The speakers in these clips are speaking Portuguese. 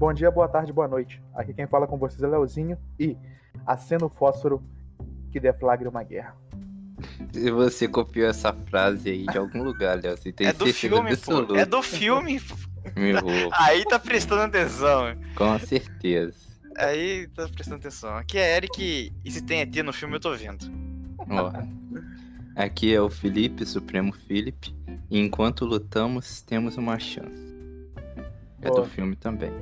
Bom dia, boa tarde, boa noite. Aqui quem fala com vocês é Leozinho e acenda o fósforo que deflagre uma guerra. Se você copiou essa frase aí de algum lugar, Léo, você tem É do certeza filme, pô. É do filme. Meu roubo. Aí tá prestando atenção. Com certeza. Aí tá prestando atenção. Aqui é Eric e se tem ET no filme eu tô vendo. Ó, aqui é o Felipe, Supremo Felipe, e enquanto lutamos, temos uma chance. É Boa. do filme também.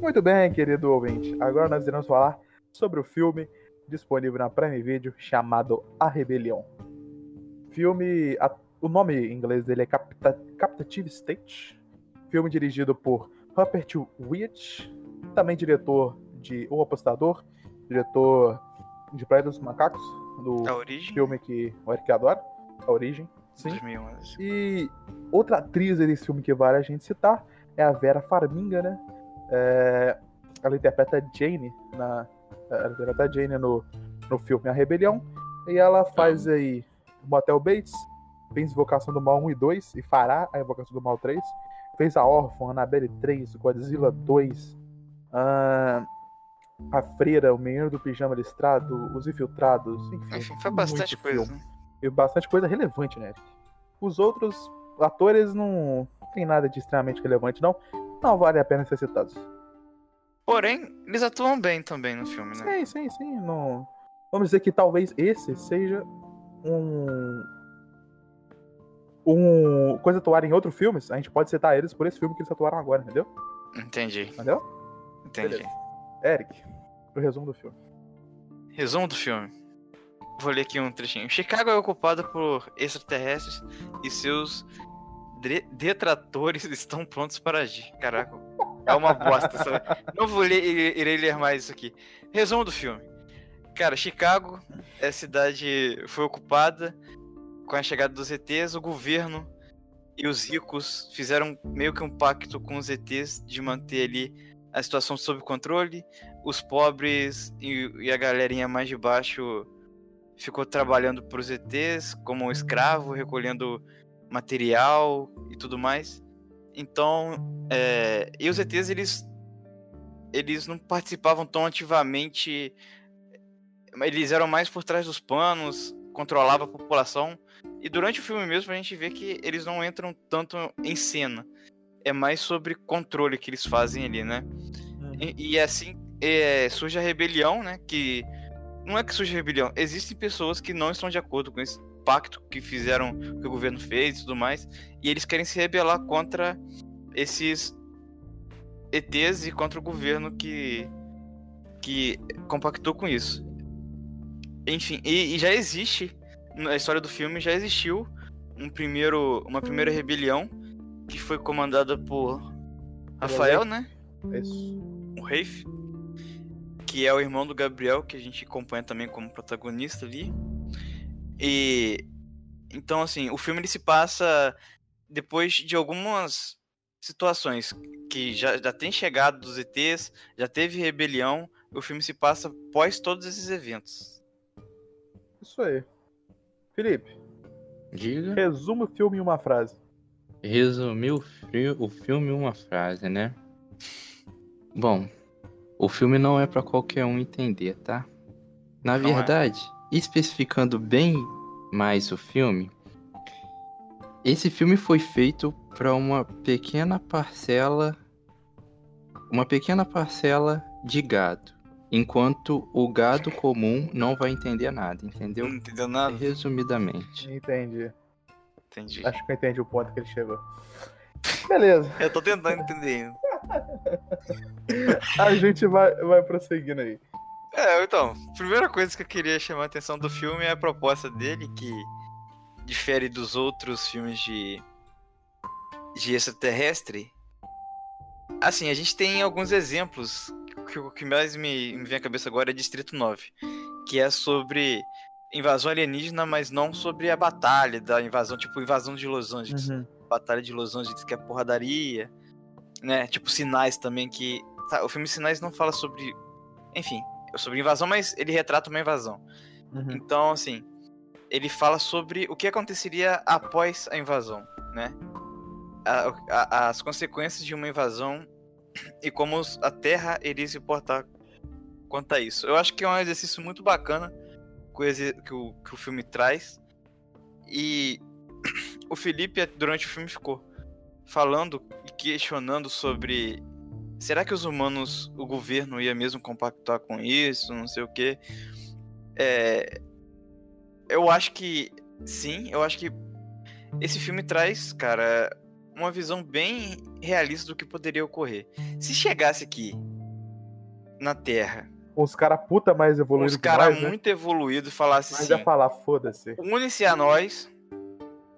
Muito bem, querido ouvinte. Agora nós iremos falar sobre o filme disponível na Prime Video chamado A Rebelião. Filme. a- o nome em inglês dele é Capta, Captative State. Filme dirigido por Rupert Wyatt, também diretor de O Apostador, diretor de Praia dos Macacos, do filme que o Eric adora, A Origem. Sim. 2011. E outra atriz desse filme que vale a gente citar é a Vera Farmiga, né? É, ela interpreta Jane na. Ela interpreta Jane no, no filme A Rebelião. E ela faz aí Motel Bates, fez Invocação do Mal 1 e 2 e fará a Invocação do Mal 3. Fez a Órfã, Annabelle 3, Godzilla 2, ah, A Freira, O Menino do Pijama Listrado, Os Infiltrados, enfim. Enfim, foi bastante coisa. filme né? e bastante coisa relevante, né? Os outros atores não tem nada de extremamente relevante, não. Não vale a pena ser citados. Porém, eles atuam bem também no filme, né? Sim, sim, sim. Não... Vamos dizer que talvez esse seja um. Um. Coisa atuar em outros filmes. A gente pode citar eles por esse filme que eles atuaram agora, entendeu? Entendi, Entendeu? entendi. Beleza. Eric, o resumo do filme. Resumo do filme. Vou ler aqui um trechinho. Chicago é ocupada por extraterrestres e seus detratores estão prontos para agir. Caraca, é uma bosta. sabe? Não vou ler, irei, irei ler mais isso aqui. Resumo do filme. Cara, Chicago, a cidade foi ocupada com a chegada dos ETs, o governo e os ricos fizeram meio que um pacto com os ETs de manter ali a situação sob controle. Os pobres e, e a galerinha mais de baixo ficou trabalhando para os ETs como escravo, recolhendo material e tudo mais. Então, é, e os ETs eles eles não participavam tão ativamente, eles eram mais por trás dos panos, controlavam a população. E durante o filme mesmo a gente vê que eles não entram tanto em cena. É mais sobre controle que eles fazem ali, né? E, e assim é, surge a rebelião, né? Que não é que surge a rebelião, existem pessoas que não estão de acordo com esse pacto que fizeram, que o governo fez e tudo mais, e eles querem se rebelar contra esses ETs e contra o governo que que compactou com isso. Enfim, e, e já existe na história do filme já existiu um primeiro, uma primeira rebelião que foi comandada por Rafael, né? Isso. o Rafe, que é o irmão do Gabriel, que a gente acompanha também como protagonista ali. E então assim, o filme ele se passa depois de algumas situações que já, já tem chegado dos ETs, já teve rebelião, o filme se passa pós todos esses eventos. Isso aí. Felipe, Diga. resume o filme em uma frase. Resumir o, o filme em uma frase, né? Bom, o filme não é pra qualquer um entender, tá? Na Não é. verdade, especificando bem mais o filme, esse filme foi feito para uma pequena parcela, uma pequena parcela de gado, enquanto o gado comum não vai entender nada, entendeu? Não entendeu nada? Resumidamente. Entendi. Entendi. Acho que eu entendi o ponto que ele chegou. Beleza. Eu tô tentando entender ainda. A gente vai, vai prosseguindo aí. É, então, primeira coisa que eu queria chamar a atenção do filme é a proposta dele, que difere dos outros filmes de, de extraterrestre. Assim, a gente tem alguns exemplos, que o que mais me, me vem à cabeça agora é Distrito 9, que é sobre invasão alienígena, mas não sobre a batalha da invasão, tipo invasão de Los Angeles. Uhum. Batalha de Los Angeles, que é porradaria, né? Tipo sinais também que tá, o filme Sinais não fala sobre. Enfim, sobre invasão, mas ele retrata uma invasão. Uhum. Então, assim, ele fala sobre o que aconteceria após a invasão, né? A- a- as consequências de uma invasão e como a Terra iria se portar quanto a isso. Eu acho que é um exercício muito bacana exer- que o, que o filme traz. E o Felipe, durante o filme, ficou falando e questionando sobre será que os humanos, o governo ia mesmo compactuar com isso, não sei o quê. É, eu acho que sim, eu acho que esse filme traz, cara, uma visão bem realista do que poderia ocorrer. Se chegasse aqui na Terra, Os caras puta mais evoluídos uns caras né? muito evoluídos falassem Mas assim, ia falar, foda-se. une-se a nós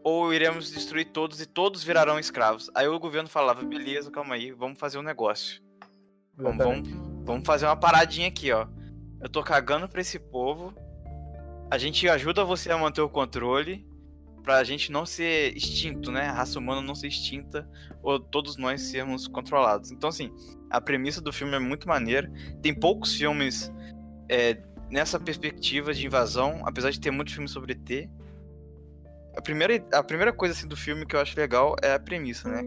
ou iremos destruir todos e todos virarão escravos. Aí o governo falava, beleza, calma aí, vamos fazer um negócio. Vamos, vamos, vamos fazer uma paradinha aqui, ó. Eu tô cagando pra esse povo. A gente ajuda você a manter o controle pra gente não ser extinto, né? A raça humana não ser extinta ou todos nós sermos controlados. Então, assim, a premissa do filme é muito maneira. Tem poucos filmes é, nessa perspectiva de invasão, apesar de ter muitos filmes sobre ET. A primeira, a primeira coisa assim, do filme que eu acho legal é a premissa, né?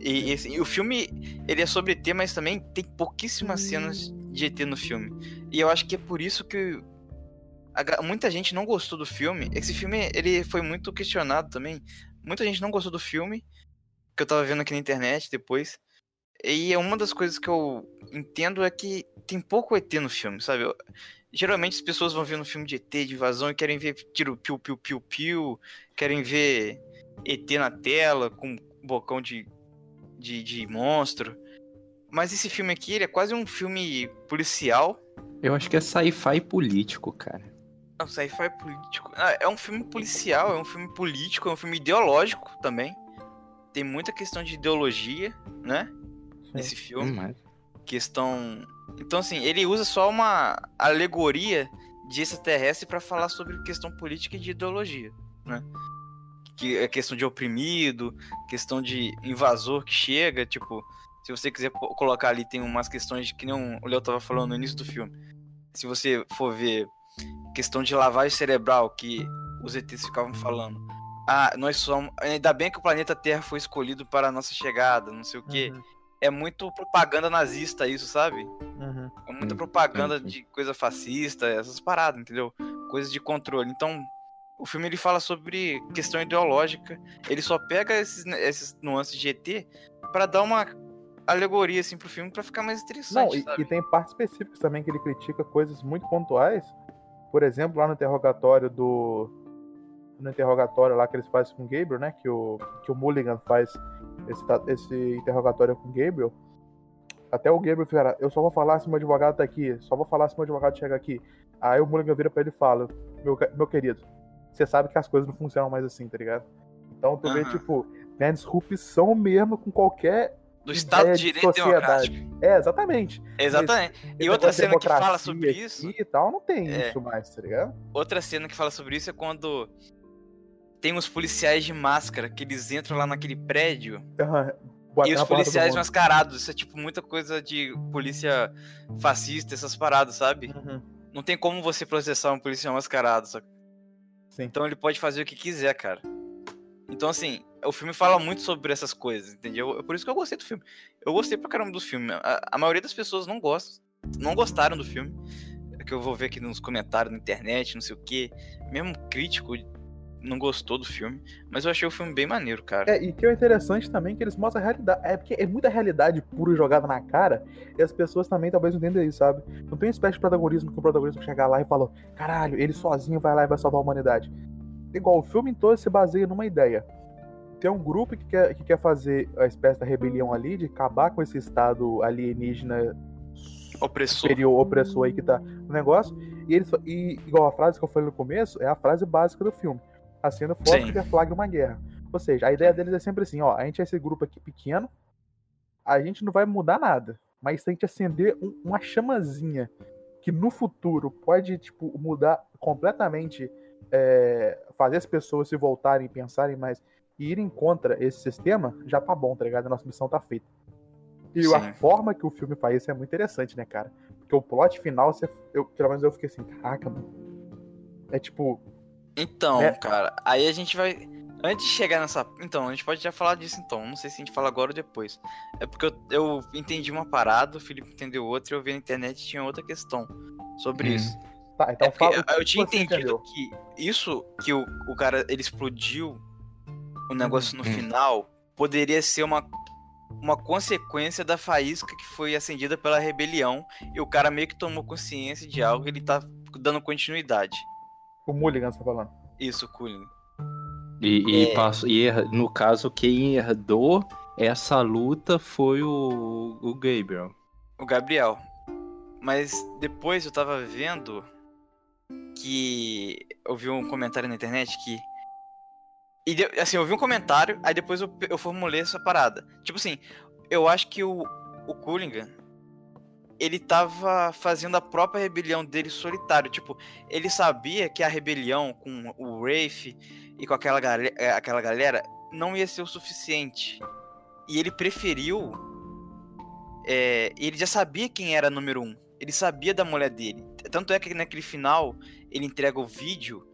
E, e, assim, e o filme, ele é sobre ET, mas também tem pouquíssimas cenas de ET no filme. E eu acho que é por isso que a muita gente não gostou do filme. Esse filme, ele foi muito questionado também. Muita gente não gostou do filme, que eu tava vendo aqui na internet depois. E uma das coisas que eu entendo é que tem pouco ET no filme, sabe? Eu- geralmente as pessoas vão ver um filme de ET, de invasão, e querem ver tiro piu, piu, piu, piu, querem ver ET na tela, com bocão de, de, de monstro. Mas esse filme aqui, ele é quase um filme policial. Eu acho que é sci-fi político, cara. Não, sci-fi político. Ah, é um filme policial, é um filme político, é um filme ideológico também. Tem muita questão de ideologia, né? Nesse filme. Hum, mas- questão. Então, assim, ele usa só uma alegoria de extraterrestre pra falar sobre questão política e de ideologia, né? Que é questão de oprimido, questão de invasor que chega, tipo, se você quiser colocar ali, tem umas questões de que nem o Léo tava falando no início do filme. Se você for ver questão de lavagem cerebral que os ETs ficavam falando. Ah, nós somos. Ainda bem que o planeta Terra foi escolhido para a nossa chegada, não sei o quê Uhum, é muito propaganda nazista isso, sabe? uhum. É muita propaganda de coisa fascista, essas paradas, entendeu? Coisas de controle. Então, o filme ele fala sobre questão ideológica. Ele só pega esses, esses nuances de ET pra dar uma alegoria assim pro filme pra ficar mais Não, interessante, e, sabe? e tem partes específicas também que ele critica coisas muito pontuais. Por exemplo, lá no interrogatório do. No interrogatório lá que eles fazem com o Gabriel, né? Que o, que o Mulligan faz esse, esse interrogatório com o Gabriel. Até o Gabriel fica, eu só vou falar se meu advogado tá aqui, só vou falar se meu advogado chega aqui. Aí o Mulligan vira pra ele e fala, meu, meu querido, você sabe que as coisas não funcionam mais assim, tá ligado? Então tu vê, Aham. tipo, né, disrupção mesmo com qualquer. Do Estado de de Direito sociedade. Democrático. É, exatamente. Exatamente. E Esse outra negócio de cena que fala sobre isso. E tal, não tem É. isso mais, tá ligado? Outra cena que fala sobre isso é quando tem os policiais de máscara que eles entram lá naquele prédio Aham, E os policiais mascarados, isso é tipo muita coisa de polícia fascista, essas paradas, sabe? Uhum, Não tem como você processar um policial mascarado, sabe? Sim. Então ele pode fazer o que quiser, cara. Então, assim, o filme fala muito sobre essas coisas, entendeu? É por isso que eu gostei do filme. Eu gostei pra caramba do filme. A, a maioria das pessoas não gosta, não gostaram do filme. É que eu vou ver aqui nos comentários na internet, não sei o quê. Mesmo crítico não gostou do filme. Mas eu achei o filme bem maneiro, cara. É, e que é interessante também que eles mostram a realidade. É porque é muita realidade pura jogada na cara, e as pessoas também talvez não entendam isso, sabe? Não tem uma espécie de protagonismo que o protagonista chegar lá e falou: caralho, ele sozinho vai lá e vai salvar a humanidade. Igual, o filme todo se baseia numa ideia. Tem um grupo que quer, que quer fazer a espécie da rebelião ali, de acabar com esse estado alienígena Opressor. superior, opressor aí que tá no negócio. E eles e igual a frase que eu falei no começo, é a frase básica do filme. Acenda o fogo Sim. que deflagra uma guerra. Ou seja, a ideia deles é sempre assim, ó, a gente é esse grupo aqui pequeno, a gente não vai mudar nada, mas se a gente acender um- uma chamazinha que no futuro pode, tipo, mudar completamente, é, fazer as pessoas se voltarem, pensarem mais e irem contra esse sistema, já tá bom, tá ligado? A nossa missão tá feita. E Sim. a forma que o filme faz isso é muito interessante, né, cara? Porque o plot final, você, eu, pelo menos eu fiquei assim, caraca, mano. É tipo, Então, É. cara, aí a gente vai. Antes de chegar nessa. Então, a gente pode já falar disso então. Não sei se a gente fala agora ou depois. É porque eu, eu entendi uma parada, o Felipe entendeu outra e eu vi na internet tinha outra questão sobre Hum. isso. tá, então é fala. eu tinha entendido entendeu. que isso que o, o cara ele explodiu o negócio no Hum. final poderia ser uma, uma consequência da faísca que foi acendida pela rebelião e o cara meio que tomou consciência de algo e ele tá dando continuidade. O Mulligan você tá falando. Isso, Cullen. E, e É. passo- e no caso, quem herdou essa luta foi o, o Gabriel. O Gabriel. Mas depois eu tava vendo que eu vi um comentário na internet que. E de- assim, eu vi um comentário, aí depois eu, eu formulei essa parada. Tipo assim, eu acho que o, o ele tava fazendo a própria rebelião dele solitário. Tipo, ele sabia que a rebelião com o Rafe e com aquela, gale- eh, aquela galera não ia ser o suficiente. E ele preferiu. é, ele já sabia quem era número um. Ele sabia da mulher dele. Tanto é que naquele final ele entrega o vídeo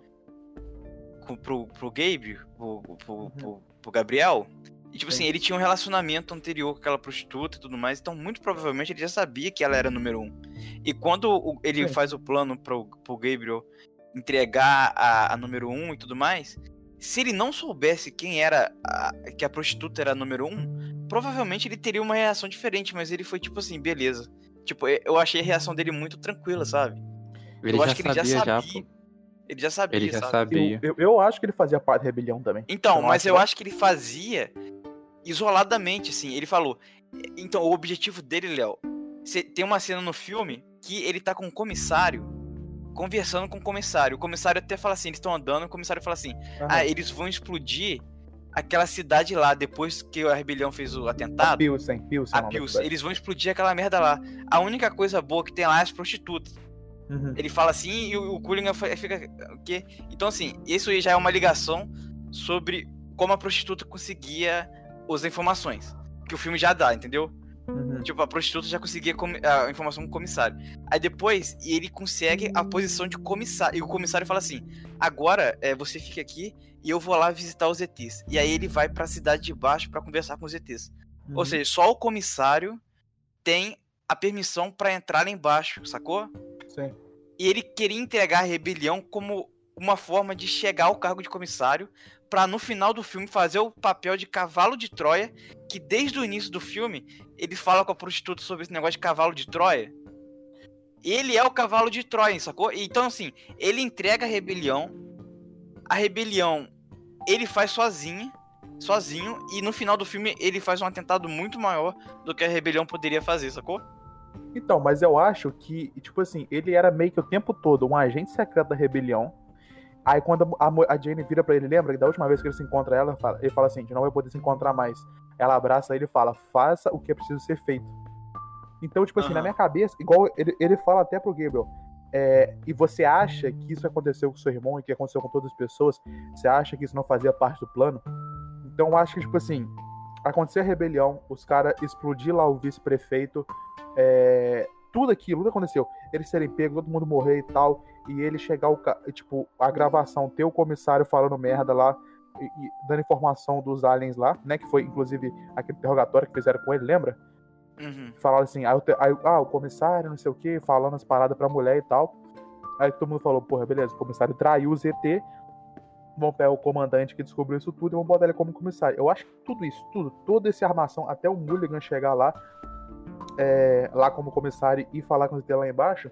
pro, pro Gabe, pro, pro, pro- pro Gabriel. E tipo assim, Sim. ele tinha um relacionamento anterior com aquela prostituta e tudo mais. Então, muito provavelmente, ele já sabia que ela era número um. E quando o- ele Sim. faz o plano pro, pro Gabriel entregar a, a número um e tudo mais, se ele não soubesse quem era a- que a prostituta era a número um, provavelmente ele teria uma reação diferente, mas ele foi tipo assim, beleza. Tipo, eu- achei a reação dele muito tranquila, sabe? Ele eu já acho que ele já sabia, já. Ele já sabia, Ele já sabe? sabia. Eu, eu, eu acho que ele fazia parte da rebelião também. Então, não mas eu acho que ele fazia isoladamente, assim. Ele falou. Então, o objetivo dele, Léo, tem uma cena no filme que ele tá com um comissário conversando com o comissário. O comissário até fala assim, eles estão andando, o comissário fala assim: Aham. "Ah, eles vão explodir aquela cidade lá depois que a rebelião fez o a atentado". Pilsen, Pilsen. A é Pius, cidade. eles vão explodir aquela merda lá. A única coisa boa que tem lá é as prostitutas. Uhum. Ele fala assim e o, o Coolingan fa- fica. O quê? Então, assim, isso aí já é uma ligação sobre como a prostituta conseguia as informações. Que o filme já dá, entendeu? Uhum. Tipo, a prostituta já conseguia a informação com o comissário. Aí depois ele consegue a posição de comissário. E o comissário fala assim: agora é, você fica aqui e eu vou lá visitar os ETs. E aí ele vai pra cidade de baixo pra conversar com os ETs. Ou Uhum. seja, só o comissário tem a permissão pra entrar lá embaixo, sacou? Sim. E ele queria entregar a rebelião como uma forma de chegar ao cargo de comissário pra no final do filme fazer o papel de cavalo de Troia, que desde o início do filme ele fala com a prostituta sobre esse negócio de cavalo de Troia. Ele é o cavalo de Troia, sacou? Então assim, ele entrega a rebelião, a rebelião ele faz sozinho, sozinho e no final do filme ele faz um atentado muito maior do que a rebelião poderia fazer, sacou? Então, mas eu acho que, tipo assim, ele era meio que o tempo todo um agente secreto da rebelião. Aí quando a, a Jane vira pra ele, lembra que da última vez que ele se encontra ela, fala- ele fala assim, a gente não vai poder se encontrar mais. Ela abraça ele e fala, faça o que é preciso ser feito. Então, tipo assim, na Aham. minha cabeça, igual ele, ele fala até pro Gabriel, é, e você acha que isso aconteceu com seu irmão e que aconteceu com todas as pessoas, você acha que isso não fazia parte do plano? Então eu acho que, tipo assim, acontecer a rebelião, os caras explodir lá o vice-prefeito, é, tudo aquilo, tudo aconteceu. Eles serem pegos, todo mundo morrer e tal, e ele chegar, o, tipo, a gravação, ter o comissário falando merda lá, e, e dando informação dos aliens lá, né, que foi, inclusive, aquele interrogatório que fizeram com ele, lembra? Uhum. Falaram assim, aí, aí, ah, o comissário, não sei o que, falando as paradas pra mulher e tal. Aí todo mundo falou, porra, beleza, o comissário traiu o ZT, vão pegar o comandante que descobriu isso tudo e vão botar ele como comissário. Eu acho que tudo isso, tudo, toda essa armação, até o Mulligan chegar lá, é, lá como comissário e falar com o ZT lá embaixo,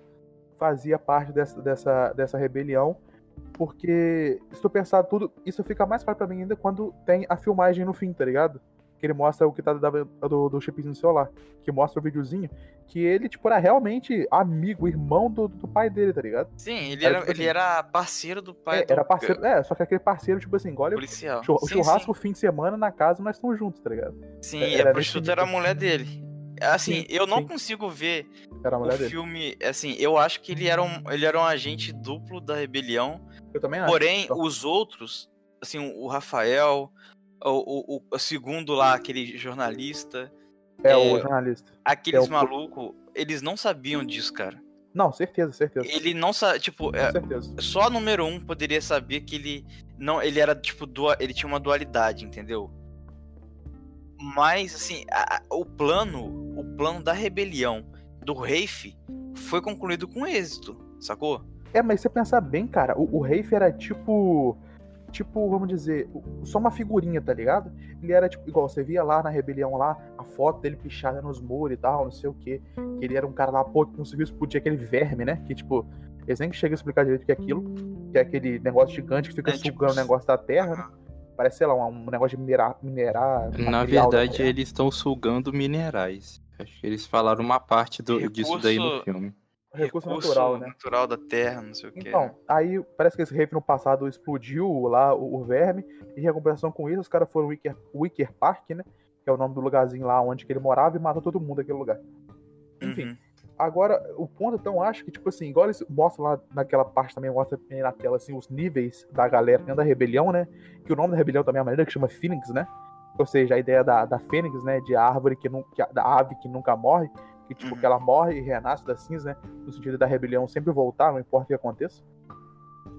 fazia parte dessa, dessa, dessa rebelião, porque se tu pensar tudo, isso fica mais claro pra mim ainda quando tem a filmagem no fim, tá ligado? Que ele mostra o que tá do, do chipzinho no celular, que mostra o videozinho, que ele, tipo, era realmente amigo, irmão do, do pai dele, tá ligado? Sim, ele Era era, tipo ele assim, era parceiro do pai É, do era parceiro, é, só que aquele parceiro, tipo assim, ele, policial. chur- o Sim, churrasco fim de semana na casa, nós estamos juntos, tá ligado? Sim, sim era e a prostituta era a mulher dele. Assim, Sim, eu não sim. consigo ver Era o dele. filme. Assim, eu acho que ele era, um, ele era um agente duplo da rebelião. Eu também acho. Porém, Só- os outros, assim, o Rafael, o, o, o- segundo lá, aquele jornalista, É, É, o jornalista. Aqueles É o- malucos, eles não sabiam disso, cara. Não, certeza, certeza. Ele não sabe, tipo, é, só número um poderia saber que ele não, ele era tipo dua, ele tinha uma dualidade, entendeu? Mas assim, a- o plano, o plano da rebelião do Rafe foi concluído com êxito, sacou? É, mas você pensar bem, cara, o, o Rafe era tipo. Tipo, vamos dizer, só uma figurinha, tá ligado? Ele era tipo, igual, você via lá na rebelião lá, a foto dele pichada nos muros e tal, não sei o quê. Que ele era um cara lá, pô, que conseguiu explodir aquele verme, né? Que, tipo, eles nem chegam a explicar direito o que é aquilo. Que é aquele negócio gigante que fica É, tipo, sugando o negócio da terra, né? Parece, sei lá, um, um negócio de minerar. minerar Na da verdade, eles estão sugando minerais. Acho que eles falaram uma parte do- disso daí no Recurso- filme. recurso, natural, né? natural da Terra, não sei o que. Então, aí parece que esse Rafe no passado explodiu lá o, o verme, e em recompensação com isso, os caras foram Wicker, Wicker Park, né? Que é o nome do lugarzinho lá onde que ele morava, e matou todo mundo naquele lugar. Enfim, Uhum. Agora, o ponto, então, acho que, tipo assim, igual eles mostram lá naquela parte também, mostra na tela, assim, os níveis da galera dentro da rebelião, né? Que o nome da rebelião também é a maneira que chama Phoenix, né? Ou seja, a ideia da, da Fênix, né? De árvore que nunca. Da ave que nunca morre. Que, tipo, Uhum. que ela morre e renasce das cinzas, né? No sentido da rebelião sempre voltar, não importa o que aconteça.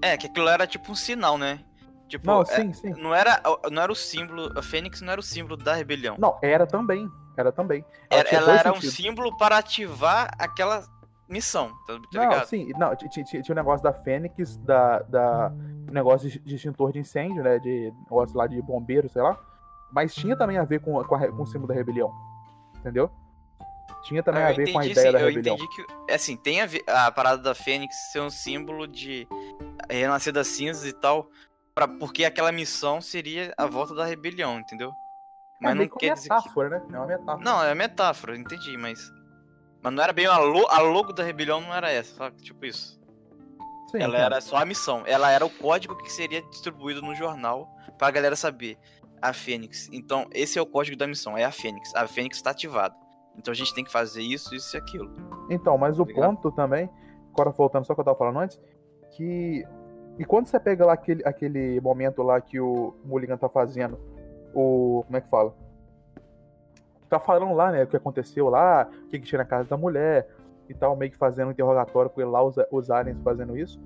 É, que aquilo era tipo um sinal, né? Tipo, Não, é- sim, sim. não era não era o símbolo, a Fênix não era o símbolo da rebelião. Não, era também. Era também. Ela, dois era um símbolo para ativar aquela missão, tá, Não, ligado? sim, não, ti- ti- tinha, o negócio da Fênix, da, da negócio de, extintor de incêndio, né? De negócio lá de bombeiro, sei lá. Mas tinha também a ver com, com, a com o símbolo da rebelião. Entendeu? Tinha também Eu a ver com a entendi, ideia sim, da eu rebelião. entendi que, assim, tem a, ver- a parada da Fênix ser um símbolo de renascer das cinzas e tal, pra, porque aquela missão seria a volta da rebelião, entendeu? É Mas não meio que quer dizer que... metáfora, né? É uma metáfora. Não, é metáfora, entendi, mas... Mas não era bem a, lo... a logo da rebelião, não era essa, sabe? Tipo isso. Sim, Ela entendo. era só a missão. Ela era o código que seria distribuído no jornal pra galera saber. A Fênix. Então, esse é o código da missão. É a Fênix. A Fênix tá ativada. Então a gente tem que fazer isso, isso e aquilo. Então, mas o Ligado? ponto também, agora voltando só que eu tava falando antes, que. E quando você pega lá aquele, aquele momento lá que o Mulligan tá fazendo, o. Como é que fala? Tá falando lá, né, o que aconteceu lá, o que, que tinha na casa da mulher e tal, meio que fazendo um interrogatório com ele lá, os, os aliens fazendo isso.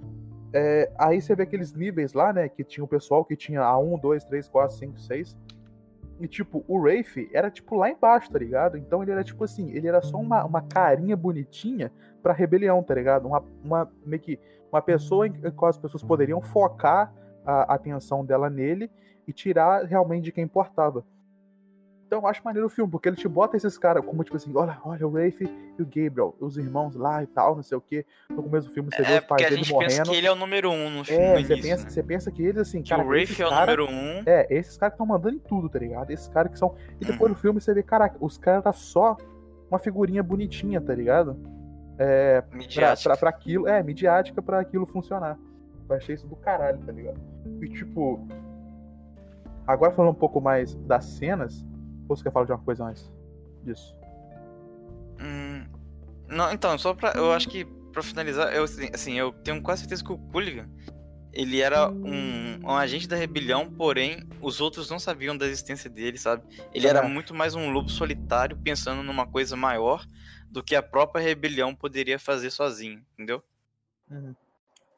É, aí você vê aqueles níveis lá, né, que tinha o pessoal que tinha a 1, 2, 3, 4, 5, 6. E, tipo, o Rafe era, tipo, lá embaixo, tá ligado? Então ele era, tipo assim, ele era só uma, uma carinha bonitinha pra rebelião, tá ligado? Uma, uma meio que uma pessoa em qual as pessoas poderiam focar a atenção dela nele e tirar realmente de quem importava. Então eu acho maneiro o filme, porque ele te bota esses caras como, tipo assim, olha, olha o Rafe e o Gabriel, os irmãos lá e tal, não sei o quê. No começo do filme você vê É os pais dele gente pensa morrendo. que ele é o número um no filme. É, você início, pensa, né? você pensa que eles, assim, Que cara, o Rafe é o cara- número um. é, esses caras que estão mandando em tudo, tá ligado? Esses caras que são. E depois Uhum. no filme você vê, caraca, os caras tá só uma figurinha bonitinha, tá ligado? É, pra, midiática. pra, pra aquilo. É, midiática pra aquilo funcionar. Eu achei isso do caralho, tá ligado? E tipo. Agora falando um pouco mais das cenas. Ou você quer falar de uma coisa antes disso? Hum, não, então, só pra. Eu acho que pra finalizar, eu, assim, assim, eu tenho quase certeza que o Culligan. Ele era um, um agente da rebelião, porém, os outros não sabiam da existência dele, sabe? Ele era acho. muito mais um lobo solitário, pensando numa coisa maior do que a própria rebelião poderia fazer sozinho, entendeu?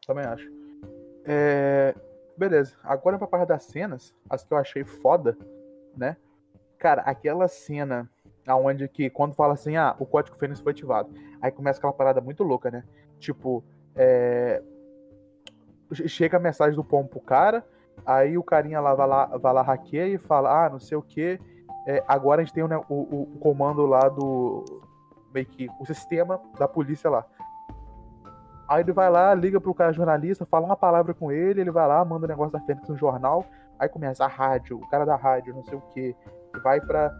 Também acho. É, Beleza. Agora pra parte das cenas, as que eu achei foda, né? Cara, aquela cena aonde que quando fala assim, ah, o código Fênix foi ativado. Aí começa aquela parada muito louca, né? Tipo, é... che- chega a mensagem do pombo pro cara, aí o carinha lá vai lá, vai lá hackeia e fala, ah, não sei o que. agora a gente tem ne- o- o- o comando lá do. Meio que o sistema da polícia lá. Aí ele vai lá, liga pro cara jornalista, fala uma palavra com ele, ele vai lá, manda o negócio da Fênix no jornal, aí começa a rádio, o cara da rádio, não sei o que, vai pra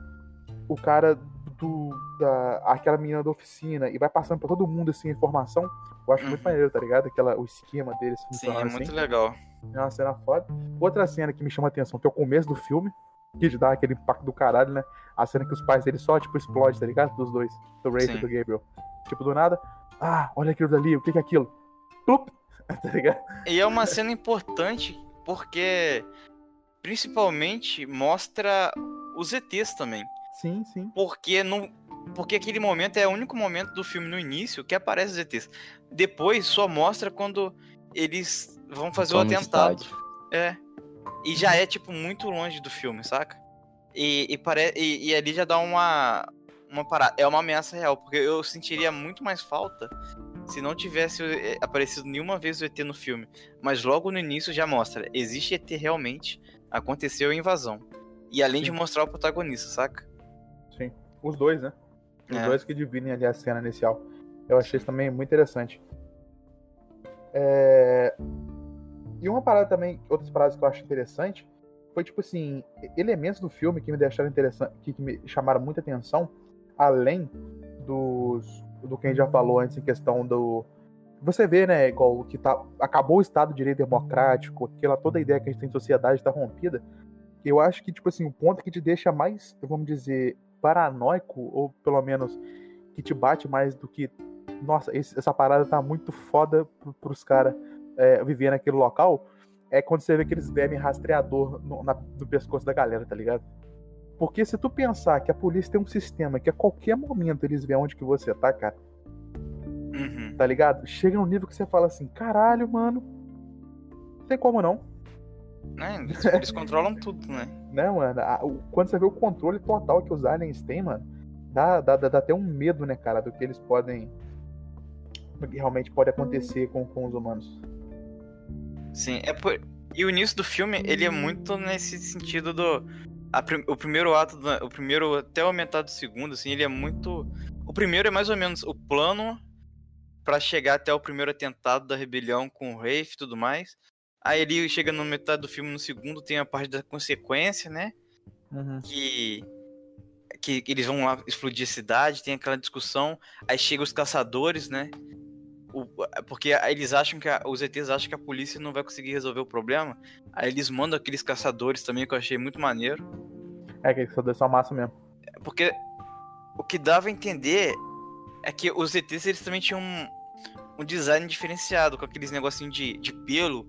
o cara do. Da, aquela menina da oficina, e vai passando pra todo mundo assim a informação. Eu acho muito Uhum. maneiro, tá ligado? Aquela, o esquema deles Sim, funcionando é assim. muito legal. É uma cena foda. Outra cena que me chama a atenção, que é o começo do filme, que dá aquele impacto do caralho, né? A cena que os pais dele só, tipo, explodem, tá ligado? Dos dois. Do Rafe Sim. e do Gabriel. Tipo, do nada. Ah, olha aquilo dali, o que é aquilo? Plup! tá ligado? E é uma cena importante porque principalmente mostra os ETs também. Sim, sim. Porque não. Porque aquele momento é o único momento do filme no início que aparece os ETs. Depois só mostra quando eles vão fazer o Toma atentado. estádio. É. E já é, tipo, muito longe do filme, saca? E, e, pare... e, e ali já dá uma. Uma parada. É uma ameaça real, porque eu sentiria muito mais falta se não tivesse eh, aparecido nenhuma vez o ET no filme. Mas logo no início já mostra: existe ET realmente, aconteceu a invasão. E além de Sim. mostrar o protagonista, saca? Sim. Os dois, né? Os É. dois que dividem ali a cena inicial. Eu achei isso também muito interessante. É, E uma parada também, outras paradas que eu acho interessante, foi tipo assim, elementos do filme que me deixaram interessante, que, que me chamaram muita atenção, além dos do que a gente já falou antes em questão do você vê, né, igual que tá acabou o Estado de Direito Democrático, aquela toda a ideia que a gente tem de sociedade está rompida. Eu acho que tipo assim, o ponto que te deixa mais, vamos dizer, paranoico ou pelo menos que te bate mais do que nossa, esse- essa parada tá muito foda pro, pros caras é, viver naquele local, é quando você vê aqueles vermes rastreador no, na- no pescoço da galera, tá ligado? Porque se tu pensar que a polícia tem um sistema que a qualquer momento eles veem onde que você tá, cara, Uhum. tá ligado? Chega num nível que você fala assim, caralho, mano, não tem como não? Eles, eles controlam tudo, né? né, mano? A- o- quando você vê o controle total que os aliens têm, mano, dá, dá, dá, dá até um medo, né, cara, do que eles podem. do que realmente pode acontecer com, com os humanos. Sim, é por... E o início do filme, ele é muito nesse sentido do. Prim- O primeiro ato, do- o primeiro até a metade do segundo, assim, ele é muito. O primeiro é mais ou menos o plano pra chegar até o primeiro atentado da rebelião com o Rafe e tudo mais. Aí ele chega na metade do filme, no segundo tem a parte da consequência, né? Uhum. que que eles vão lá explodir a cidade, tem aquela discussão, aí chegam os caçadores, né? O- porque eles acham que a- os ETs acham que a polícia não vai conseguir resolver o problema, aí eles mandam aqueles caçadores também que eu achei muito maneiro, É que só deu só massa mesmo. porque o que dava a entender é que os ETs eles também tinham um, um design diferenciado com aqueles negocinhos de, de pelo.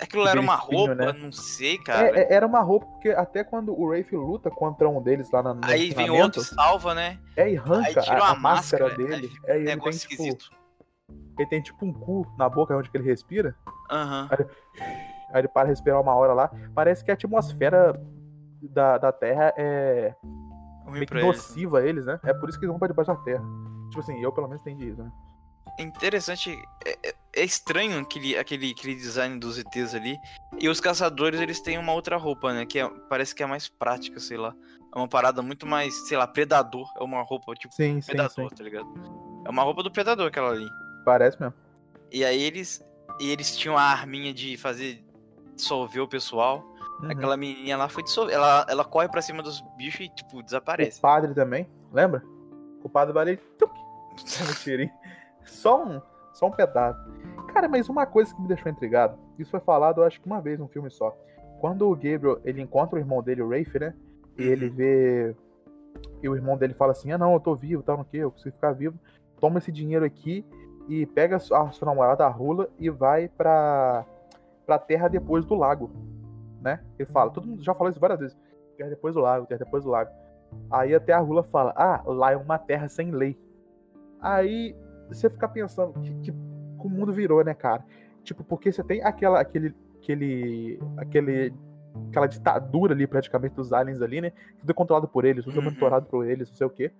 Aquilo lá era Aquele uma espinho, roupa, né? não sei, cara. É, é- era uma roupa, porque até quando o Rafe luta contra um deles lá na, aí vem outro, salva, né? é e arranca aí tira a, a máscara, máscara, dele. aí É, um ele tem, negócio tipo, esquisito. Ele tem tipo um cu na boca onde que ele respira. Aham. Aí ele para respirar uma hora lá. Parece que a atmosfera da, da Terra é meio que eles. nociva a eles, né? É por isso que eles vão pra debaixo da Terra. Tipo assim, eu pelo menos entendi isso, né? É interessante, é, é- é estranho aquele, aquele, aquele design dos ETs ali. E os caçadores, eles têm uma outra roupa, né? Que é- parece que é mais prática, sei lá. É uma parada muito mais, sei lá, predador. É uma roupa tipo Sim, sim, predador, sim. tá ligado? É uma roupa do predador aquela ali. Parece mesmo. E aí eles, e eles tinham a arminha de fazer dissolver o pessoal. Uhum. Aquela menininha lá foi dissolver. Ela, ela corre pra cima dos bichos e, tipo, desaparece. O padre também, lembra? O padre tirinho. Só um, só um pedaço. Cara, mas uma coisa que me deixou intrigado, isso foi falado, eu acho que uma vez num filme só. Quando o Gabriel, ele encontra o irmão dele, o Rafe, né? E ele vê. E o irmão dele fala assim: ah, não, eu tô vivo, tal, no que, eu consigo ficar vivo. Toma esse dinheiro aqui e pega a sua namorada, a Rula, e vai pra, pra terra depois do lago, né? Ele fala, todo mundo já falou isso várias vezes. Terra depois do lago, terra depois do lago. Aí até a Rula fala: Ah, lá é uma terra sem lei. Aí você fica pensando que, que o mundo virou, né, cara? Tipo, porque você tem aquela, aquele, aquele, aquele, aquela ditadura ali, praticamente, dos aliens ali, né? Tudo é controlado por eles, tudo é Uhum. monitorado por eles, não sei o quê.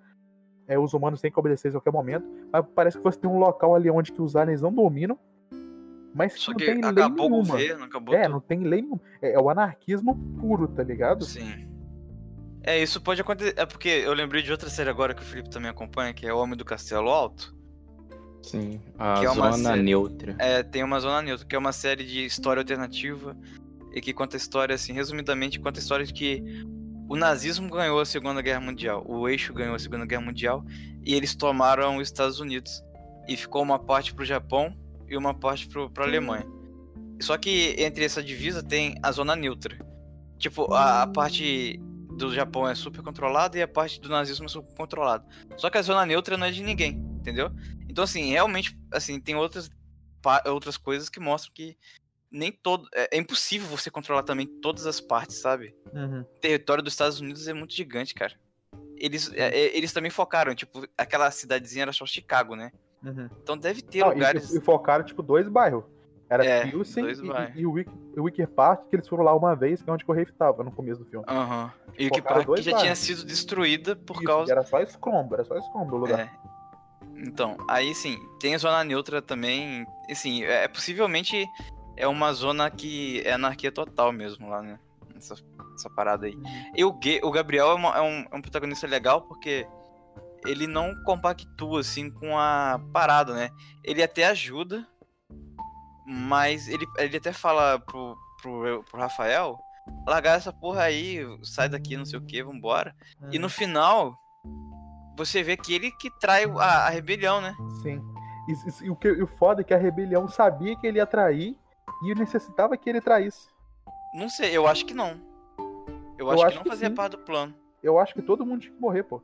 É, os humanos têm que obedecer a qualquer momento. Mas parece que você tem um local ali onde que os aliens não dominam. Mas que Só não que tem lei acabou o nenhuma. governo, acabou É, tudo. não tem lei nenhuma. É, é o anarquismo puro, tá ligado? Sim. É, isso pode acontecer. É porque eu lembrei de outra série agora que o Felipe também acompanha, que é O Homem do Castelo Alto. Sim, a Que é uma zona série- neutra. É, tem uma Zona Neutra, que é uma série de história alternativa e que conta a história, assim, resumidamente, conta a história de que o nazismo ganhou a Segunda Guerra Mundial, o eixo ganhou a Segunda Guerra Mundial e eles tomaram os Estados Unidos. E ficou uma parte pro Japão e uma parte pro, pra Alemanha. Só que entre essa divisa tem a Zona Neutra. Tipo, a, a parte do Japão é super controlada e a parte do nazismo é super controlada. Só que a Zona Neutra não é de ninguém, entendeu? Então, assim, realmente, assim, tem outras, outras coisas que mostram que nem todo. É, é impossível você controlar também todas as partes, sabe? Uhum. O território dos Estados Unidos é muito gigante, cara. eles, é, é, eles também focaram, tipo, aquela cidadezinha era só Chicago, né? Uhum. Então deve ter Não, e- lugares. e, e focaram, tipo, dois bairros. Era É, Pilsen e, e, e o Wick, o Wicker Park, que eles foram lá uma vez, que é onde que o Rafe tava no começo do filme. Aham. E o que Focaram Park dois já tinha bairros. sido destruída por Isso, causa. Era só Scrum, era só Scrum do lugar. É. Então, aí sim, tem a zona neutra também. Assim, é possivelmente é uma zona que é anarquia total mesmo lá, né? Essa, essa parada aí. E o, o Gabriel é, uma- é um, é um protagonista legal porque ele não compactua assim com a parada, né? Ele até ajuda, mas ele, ele até fala pro, pro, pro Rafael largar essa porra aí, sai daqui, não sei o que, vambora. E no final, você vê que ele que trai a, a rebelião, né? Sim. E, e- e o, que, e o foda é que a rebelião sabia que ele ia trair e necessitava que ele traísse. Não sei, eu acho que não. Eu Eu acho, acho que não que fazia sim. parte do plano. Eu acho que todo mundo tinha que morrer, pô.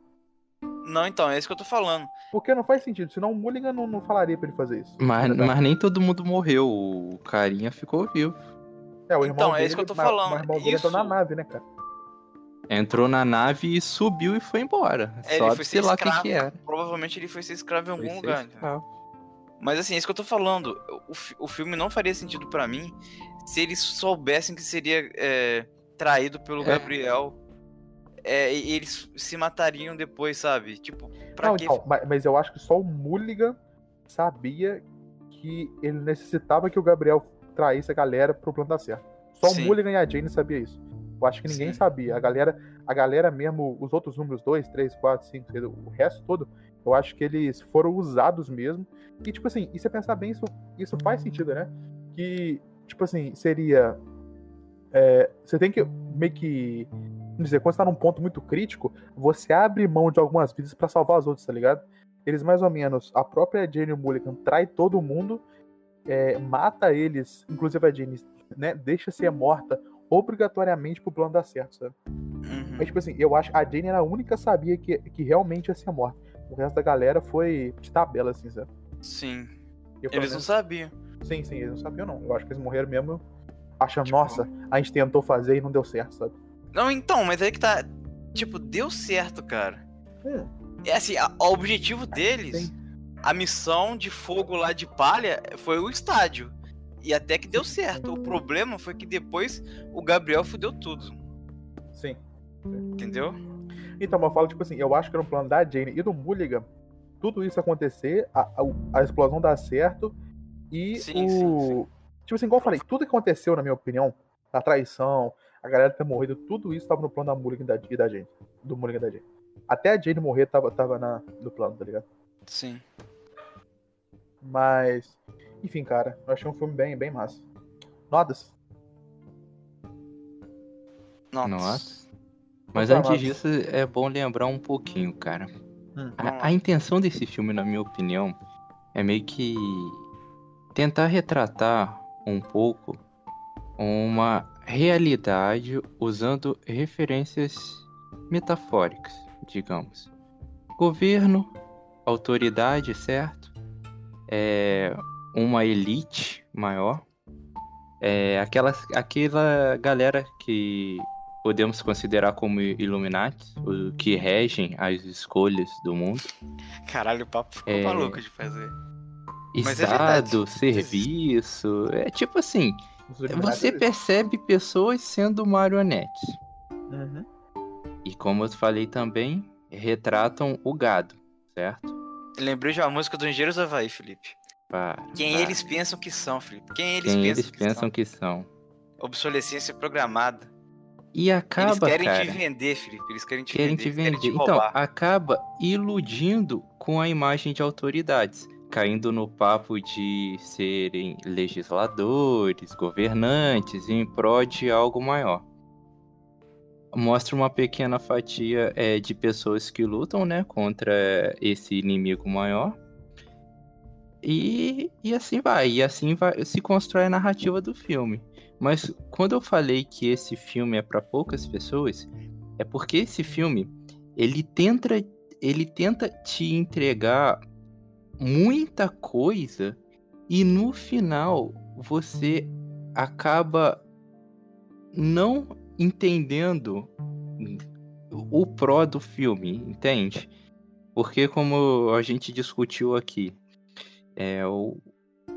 Não, então, é isso que eu tô falando. Porque não faz sentido, senão o Mulligan não, não falaria pra ele fazer isso. Mas, mas nem todo mundo morreu. O carinha ficou vivo. É, o irmão Então, é dele, isso que eu tô mas- falando, mas o irmão dele entrou na isso- nave, né, cara? Entrou na nave e subiu e foi embora. É, Só ele foi sei ser lá o que, escravo. que era. Provavelmente ele foi ser escravo em Foi algum ser lugar. escravo. Mas assim, é isso que eu tô falando. O, o filme não faria sentido pra mim se eles soubessem que seria é, traído pelo É. Gabriel. É, e eles se matariam depois, sabe? Tipo, pra não, quê? então, mas, mas eu acho que só o Mulligan sabia que ele necessitava que o Gabriel traísse a galera pro plano dar certo. Só Sim. o Mulligan e a Jane sabia isso. Eu acho que ninguém Sim. sabia. A galera, a galera mesmo, os outros números 2, 3, 4, 5, 6, o resto todo, eu acho que eles foram usados mesmo. E, tipo assim, e se você pensar bem, isso, isso faz sentido, né? Que, tipo assim, seria. é, você tem que meio que. Vamos dizer, quando você tá num ponto muito crítico, você abre mão de algumas vidas pra salvar as outras, tá ligado? Eles mais ou menos, a própria Jane Mulligan trai todo mundo, é, mata eles, inclusive a Jane, né? Deixa ser morta obrigatoriamente pro plano dar certo, sabe? Uhum. Mas, tipo assim, eu acho que a Jane era a única que sabia que, que realmente ia ser morta. O resto da galera foi de tabela, assim, sabe? Sim. Eu, Eles não menos- sabiam. Sim, sim, eles não sabiam, não. Eu acho que eles morreram mesmo achando, Tipo- nossa, a gente tentou fazer e não deu certo, sabe? Não, então, mas aí que tá. Tipo, deu certo, cara. Hum. É assim, a- o objetivo deles, Sim. a missão de fogo lá de palha, foi o estádio. E até que deu certo. O problema foi que depois o Gabriel fudeu tudo. Sim. Entendeu? Então, mas eu falo, tipo assim, eu acho que no plano da Jane e do Mulligan, tudo isso acontecer, a, a, a explosão dar certo e Sim, o. sim, sim. Tipo assim, igual eu falei, tudo que aconteceu, na minha opinião, a traição, a galera ter morrido, tudo isso tava no plano da Mulligan e da, e da Jane. Do Mulligan e da Jane. Até a Jane morrer tava, tava na, no plano, tá ligado? Sim. Mas. Enfim, cara, eu achei um filme bem, bem massa. Notas? Nossa. Nossa. Mas antes disso, é bom lembrar um pouquinho, cara. Hum. A, a intenção desse filme, na minha opinião, é meio que tentar retratar um pouco uma realidade usando referências metafóricas, digamos. Governo, autoridade, certo? É uma elite maior. É aquela, aquela galera que podemos considerar como Illuminati, o que regem as escolhas do mundo. Caralho, o papo ficou É. maluco de fazer. Mas é Estado, verdade. serviço. É tipo assim, você percebe pessoas sendo marionetes. Uhum. E como eu falei também, retratam o gado, certo? Lembrei de uma música do Engenheiros Havaí, Felipe. Para, Quem para. eles pensam que são, Felipe? Quem eles Quem pensam eles que pensam são? que são. Obsolescência programada. E acaba, eles querem cara, te vender, Felipe. Eles querem te querem vender. te eles querem vender. te então, acaba iludindo com a imagem de autoridades, caindo no papo de serem legisladores, governantes, em prol de algo maior. Mostra uma pequena fatia é, de pessoas que lutam, né, contra esse inimigo maior. E, e assim vai, e assim vai, se constrói a narrativa do filme. Mas quando eu falei que esse filme é para poucas pessoas, é porque esse filme ele tenta ele tenta te entregar muita coisa e no final você acaba não entendendo o pró do filme, entende? Porque como a gente discutiu aqui, é o,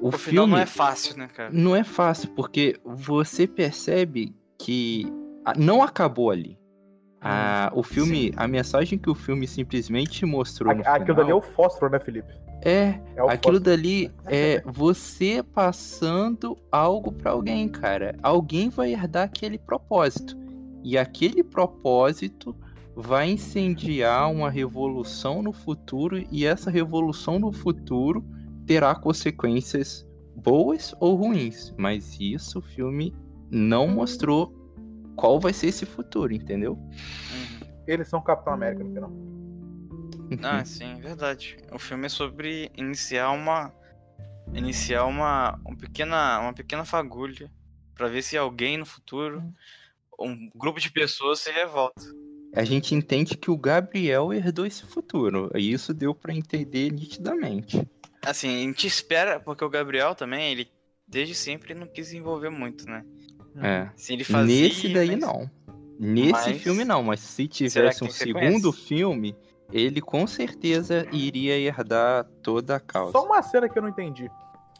o, O final filme não é fácil, né, cara? não é fácil, porque você percebe que não acabou ali. A, o filme, a mensagem que o filme simplesmente mostrou no A- Aquilo dali é final o fósforo, né, Felipe? é É o Aquilo fósforo. dali é você passando algo pra alguém, cara. Alguém vai herdar aquele propósito. E aquele propósito vai incendiar uma revolução no futuro e essa revolução no futuro terá consequências boas ou ruins, mas isso o filme não mostrou qual vai ser esse futuro, entendeu? Uhum. Eles são Capitão América no final. Ah, sim, verdade. O filme é sobre iniciar uma. Iniciar uma, uma, pequena, uma pequena fagulha pra ver se alguém no futuro, um grupo de pessoas se revolta. A gente entende que o Gabriel herdou esse futuro, e isso deu pra entender nitidamente. Assim, a gente espera, porque o Gabriel também, ele desde sempre não quis envolver muito, né? É. Se ele fazia, Nesse daí mas- não. Nesse mas- filme não, mas se tivesse um segundo sequência? filme, ele com certeza iria herdar toda a causa. Só uma cena que eu não entendi.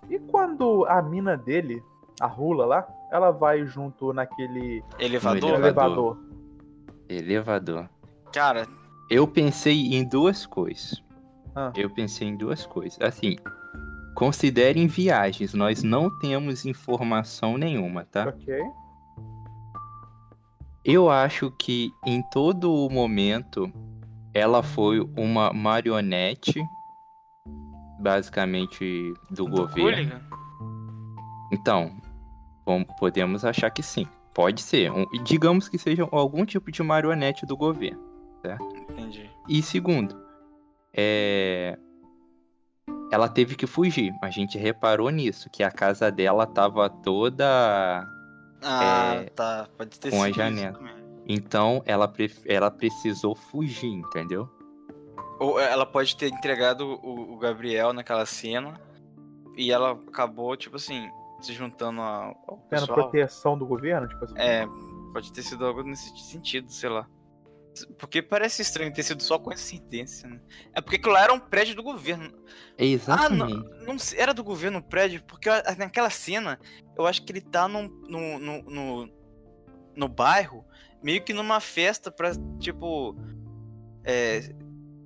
E quando a mina dele, a Rula lá, ela vai junto naquele Elevador? No elevador? Elevador. Cara, Eu pensei em duas coisas. Ah. Eu pensei em duas coisas. Assim, considerem viagens, nós não temos informação nenhuma, tá? Ok. Eu acho que em todo o momento ela foi uma marionete, basicamente do, do governo. Hooligan? Então, bom, podemos achar que sim. Pode ser. Um- digamos que seja algum tipo de marionete do governo. Entendi. E segundo, é... ela teve que fugir. A gente reparou nisso, que a casa dela tava toda. Ah, É, tá. Pode ter com a sido isso janela. Então ela, pref- ela precisou fugir, entendeu? Ou ela pode ter entregado o, o Gabriel naquela cena e ela acabou, tipo assim, se juntando ao, ao Tendo pessoal. proteção do governo, tipo assim. É, pode ter sido algo nesse sentido, sei lá. Porque parece estranho ter sido só coincidência, né? É porque aquilo lá era um prédio do governo. Ah, não, Exatamente. não sei, era do governo o prédio, porque naquela cena, eu acho que ele tá num, no, no, no, no bairro, meio que numa festa pra, tipo, é,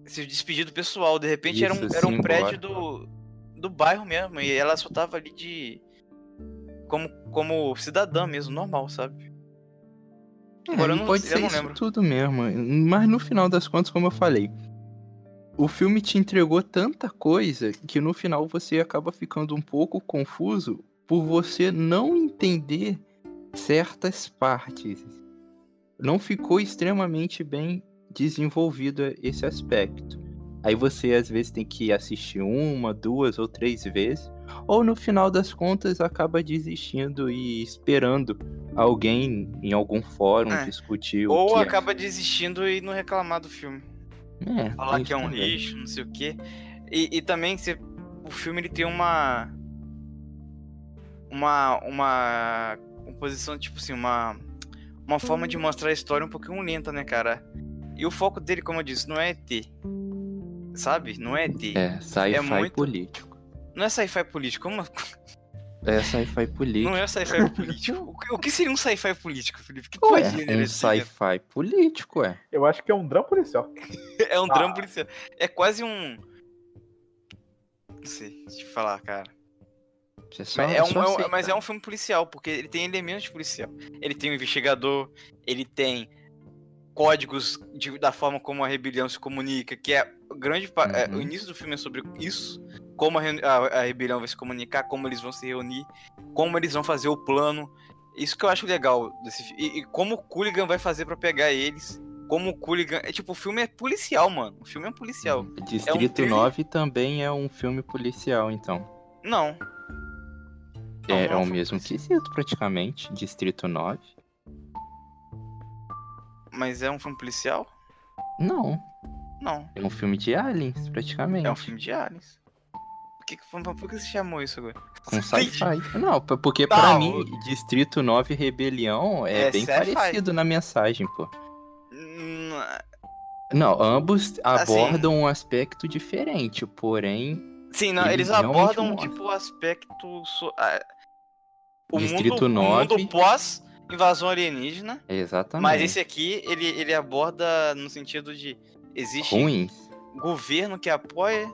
se despedir do pessoal. De repente era um, Isso, era um simbólico. prédio do, do bairro mesmo, e ela só tava ali de. Como, como cidadã mesmo, normal, sabe? É, Agora e não pode ser isso tudo mesmo. Mas no final das contas, como eu falei, o filme te entregou tanta coisa que no final você acaba ficando um pouco confuso por você não entender certas partes. Não ficou extremamente bem desenvolvido esse aspecto. Aí você às vezes tem que assistir uma, duas ou três vezes, ou no final das contas acaba desistindo e esperando alguém em algum fórum É. discutir Ou que acaba desistindo e não reclamar do filme. é. É, falar tem que é um também. lixo, não sei o quê. E, e também se, o filme ele tem uma uma uma composição tipo assim, uma uma forma de mostrar a história um pouquinho lenta, né, cara? E o foco dele, como eu disse, não é ET. Sabe? Não é ET. É, sci-fi muito- político. Não é sci-fi político. Como... É sci-fi político. Não é sci-fi político. O que- seria um sci-fi político, Felipe? Que Ué, um é cara? sci-fi político, é. Eu acho que é um drama policial. É um Ah. drama policial. É quase um. Não sei, deixa eu falar, cara. Você só- Mas é, um, é um- mas é um filme policial, porque ele tem elementos de policial. Ele tem um investigador, ele tem códigos de- da forma como a rebelião se comunica, que é o grande. é, Uhum. o início do filme é sobre isso. Como a, a- a rebelião vai se comunicar, como eles vão se reunir, como eles vão fazer o plano. Isso que eu acho legal desse. E, e como o Cooligan vai fazer pra pegar eles. Como o Cooligan. É tipo, o filme é policial, mano. O filme é policial. Distrito thriller. 9 também é um filme policial, então. Não. Não, É, não é o um mesmo quesito, praticamente. Distrito 9. Mas é um filme policial? Não. Não. É um filme de aliens, praticamente. É um filme de aliens. Por que, por que você chamou isso agora? Com sci-fi. Não, porque pra Não, mim, Distrito 9 Rebelião é, É bem sci-fi. parecido na mensagem, pô. Hum, Não, ambos Assim- abordam um aspecto diferente, porém. Sim, não, Eles eles abordam, tipo, o aspecto. so- a- o Distrito mundo, o nove. mundo pós-invasão alienígena. Exatamente. Mas esse aqui, ele, ele aborda no sentido de. Existe Ruins. governo que apoia,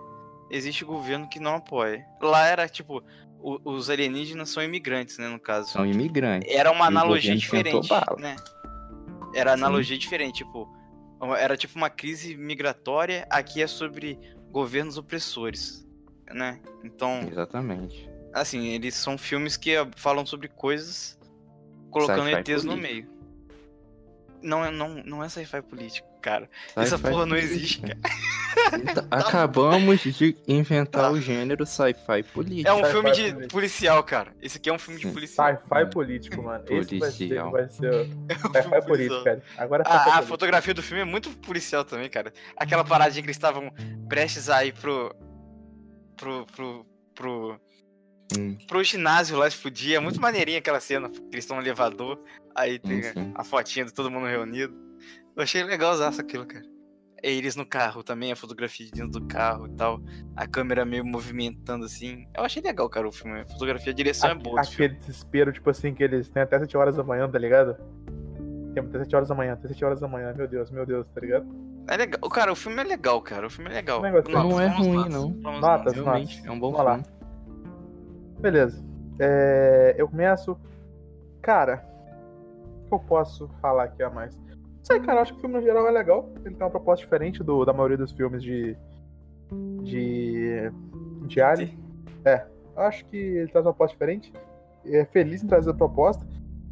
existe governo que não apoia. Lá era, tipo, o- os alienígenas são imigrantes, né, no caso. São imigrantes. Era uma analogia diferente, né? Era analogia diferente, tipo, era tipo uma crise migratória, aqui é sobre governos opressores, né? Então, Exatamente. assim, eles são filmes que falam sobre coisas colocando ETs no político. meio. Não é, não, não é sci-fi político, cara. Essa Sci-fi porra não existe, cara. Então, Acabamos de inventar Tá. o gênero sci-fi político. É um filme de político. policial, cara. Esse aqui é um filme de policial. Sci-fi político, mano. Esse vai ser, Policial. vai ser É um sci-fi político, policial. cara. Agora é sci-fi A, a fotografia do filme é muito policial também, cara. Aquela paradinha que eles estavam prestes a ir pro. pro. pro. pro, Hum, pro ginásio lá explodir. É muito maneirinha aquela cena, eles estão no elevador. Aí tem Sim, sim. a fotinha de todo mundo reunido. Eu achei legal usar aquilo, cara. E eles no carro também, a fotografia de dentro do carro e tal. A câmera meio movimentando assim. Eu achei legal, cara, o filme. A fotografia, a direção é Aque- boa. Aquele desespero, tipo assim, que eles têm até 7 horas da manhã, tá ligado? Tem até 7 horas da manhã, até 7 horas da manhã, meu Deus, meu Deus, tá ligado? É legal. Cara, o filme é legal, cara. O filme é legal. Gostei. Não é vamos ruim, notas, não. Notas, notas. Realmente, é um bom Vamos lá. filme. Beleza. É, eu começo. Cara, que eu posso falar aqui a mais? Não sei, cara, eu acho que o filme no geral é legal. Ele tem uma proposta diferente do, da maioria dos filmes de. de. de Alien. É, acho que ele traz uma proposta diferente. É feliz em trazer a proposta.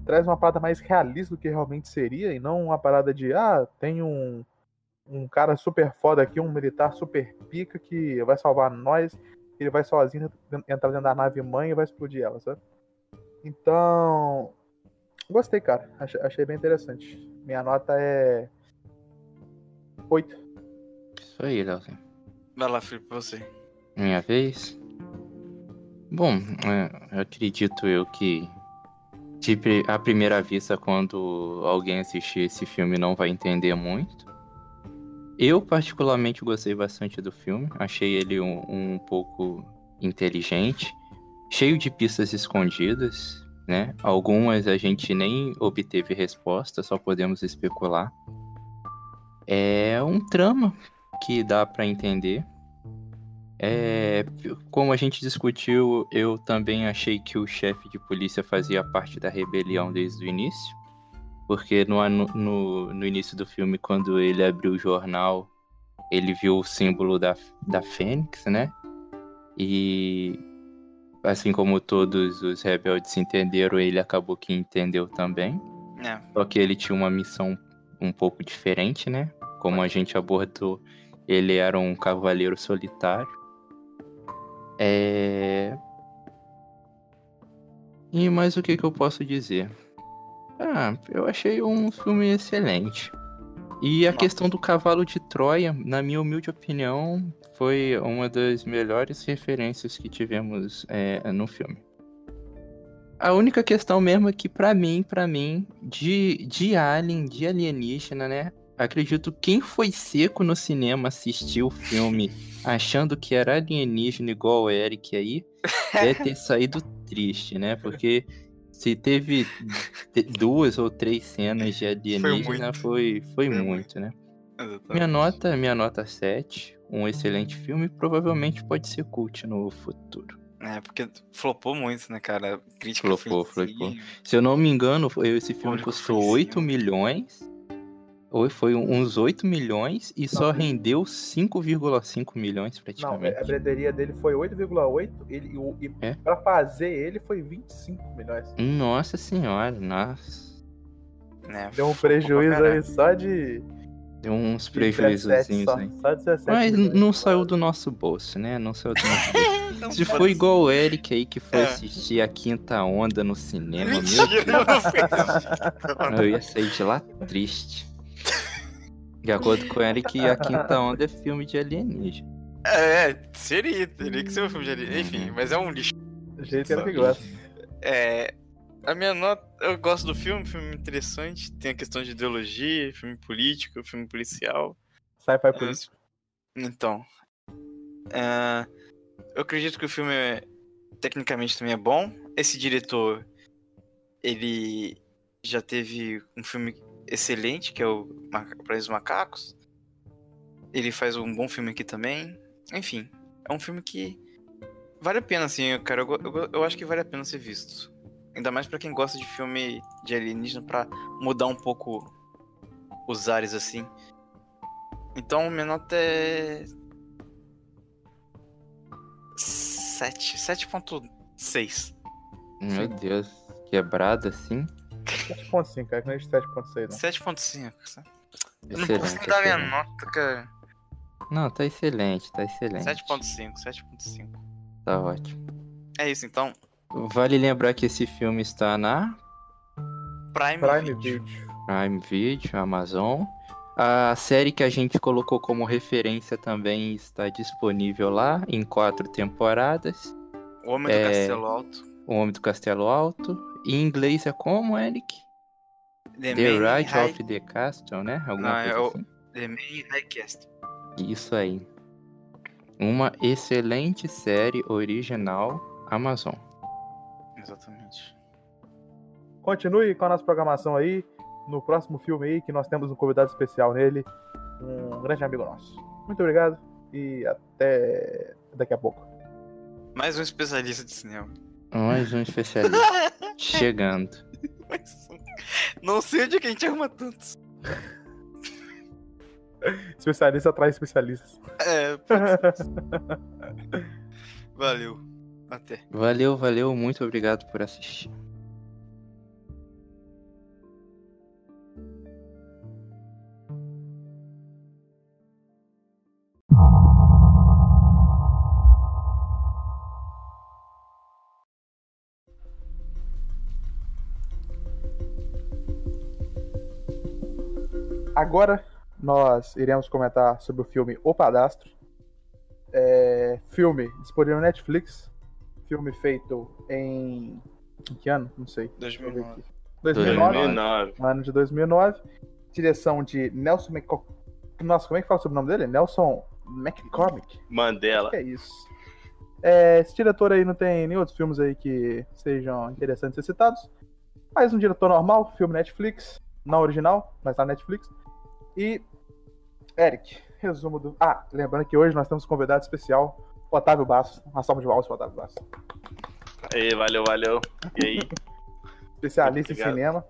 Traz uma parada mais realista do que realmente seria, e não uma parada de, ah, tem um, um cara super foda aqui, um militar super pica que vai salvar nós ele vai sozinho entrar dentro da nave mãe e vai explodir ela, sabe? Então. Gostei, cara. Achei, achei bem interessante. Minha nota é. 8. Isso aí, Leozinho. Vai lá, Felipe, você. Minha vez? Bom, é, eu acredito eu que de à primeira vista, quando alguém assistir esse filme não vai entender muito. Eu particularmente gostei bastante do filme, achei ele um, um pouco inteligente, cheio de pistas escondidas, né? Algumas a gente nem obteve resposta, só podemos especular. É um trama que dá pra entender. É, como a gente discutiu, eu também achei que o chefe de polícia fazia parte da rebelião desde o início. Porque no, no, no início do filme, quando ele abriu o jornal, ele viu o símbolo da, da Fênix, né? E assim como todos os rebeldes entenderam, ele acabou que entendeu também. É. Só que ele tinha uma missão um pouco diferente, né? Como a gente abordou, ele era um cavaleiro solitário. É... E mais o que, que eu posso dizer? Ah, eu achei um filme excelente. E a Nossa. questão do cavalo de Troia, na minha humilde opinião, foi uma das melhores referências que tivemos é, no filme. A única questão mesmo é que, pra mim, pra mim, de, de Alien, de alienígena, né? Acredito quem foi seco no cinema assistiu o filme achando que era alienígena igual o Eric aí, deve ter saído triste, né? Porque se teve te- duas ou três cenas de alienígena, muito. foi, foi, Foi muito, né? Exatamente. Minha nota, minha nota 7, um excelente filme, provavelmente pode ser cult no futuro. É, porque flopou muito, né, cara? A Crítica Flopou, foi flopou. Se eu não me engano, foi- esse filme custou foi em 8 cima. milhões. Ou foi uns 8 milhões e só Não. rendeu 5,5 milhões Não, é, praticamente. a bilheteria dele foi 8,8 ele- e, e É? pra fazer ele foi 25 milhões. Nossa senhora, nossa. É, Deu um prejuízo aí só de. Deu uns prejuízos 17 só, aí. só 17 Mas milhões. não saiu do nosso bolso, né? Não saiu do nosso bolso. Então, Se foi igual o Eric aí que foi É. assistir a quinta onda no cinema, meu Mentira, eu não fiz isso. Eu ia sair de lá triste. De acordo com o Eric, a quinta onda é filme de alienígena. É, seria, teria que ser um filme de alien. Enfim, Uhum. mas é um lixo. Do jeito que ele gosta. É. A minha nota. Eu gosto do filme, filme interessante. Tem a questão de ideologia, filme político, filme policial. Sci-fi É, político. Então. é, eu acredito que o filme é- tecnicamente também é bom. Esse diretor, ele já teve um filme excelente, que é o Praia dos Macacos. Ele faz um bom filme aqui também. Enfim, é um filme que vale a pena, assim, cara. Eu, eu, eu acho que vale a pena ser visto. Ainda mais pra quem gosta de filme de alienígena, pra mudar um pouco os ares, assim. Então, minha nota é. 7. 7.6. Meu Deus, quebrado assim. 7.5, cara, que não é de 7.6, não. 7.5. sabe? Eu não posso nem dar minha excelente. nota, cara. Não, tá excelente, tá excelente. 7.5, 7.5. Tá ótimo. É isso, então. Vale lembrar que esse filme está na Prime, Prime Video. Video. Prime Video, Amazon. A série que a gente colocou como referência também está disponível lá em quatro temporadas. O Homem do É. Castelo Alto. O Homem do Castelo Alto. Em inglês é como, Eric? The, The Ride High... of the Castle, né? Alguma Não, é coisa o- assim. The Main Highcast. Isso aí. Uma excelente série original Amazon. Exatamente. Continue com a nossa programação aí. No próximo filme aí, que nós temos um convidado especial nele. Um grande amigo nosso. Muito obrigado e até daqui a pouco. Mais um especialista de cinema. Mais um especialista chegando. Mais um. Não sei onde é que a gente arruma tantos. Especialista atrás de especialistas. É, pode ser. Valeu. Até. Valeu, valeu, muito obrigado por assistir. Agora nós iremos comentar sobre o filme O Padastro. É, filme disponível na Netflix. Filme feito em. Em que ano? Não sei. Deixa eu ver 2009. aqui. 2009. 2009. Ano de 2009. Direção de Nelson McCor... Nossa, como é que fala sobre o nome dele? Nelson McCormick. Mandela. Que é isso. É, esse diretor aí não tem nem outros filmes aí que sejam interessantes ser citados. Mas um diretor normal, filme Netflix. Não original, mas tá na Netflix. E. Eric, resumo do. Ah, lembrando que hoje nós temos um convidado especial, Otávio Basso. Uma salva de palmas pro Otávio Basso. Aí, valeu, valeu. E aí, Especialista em cinema.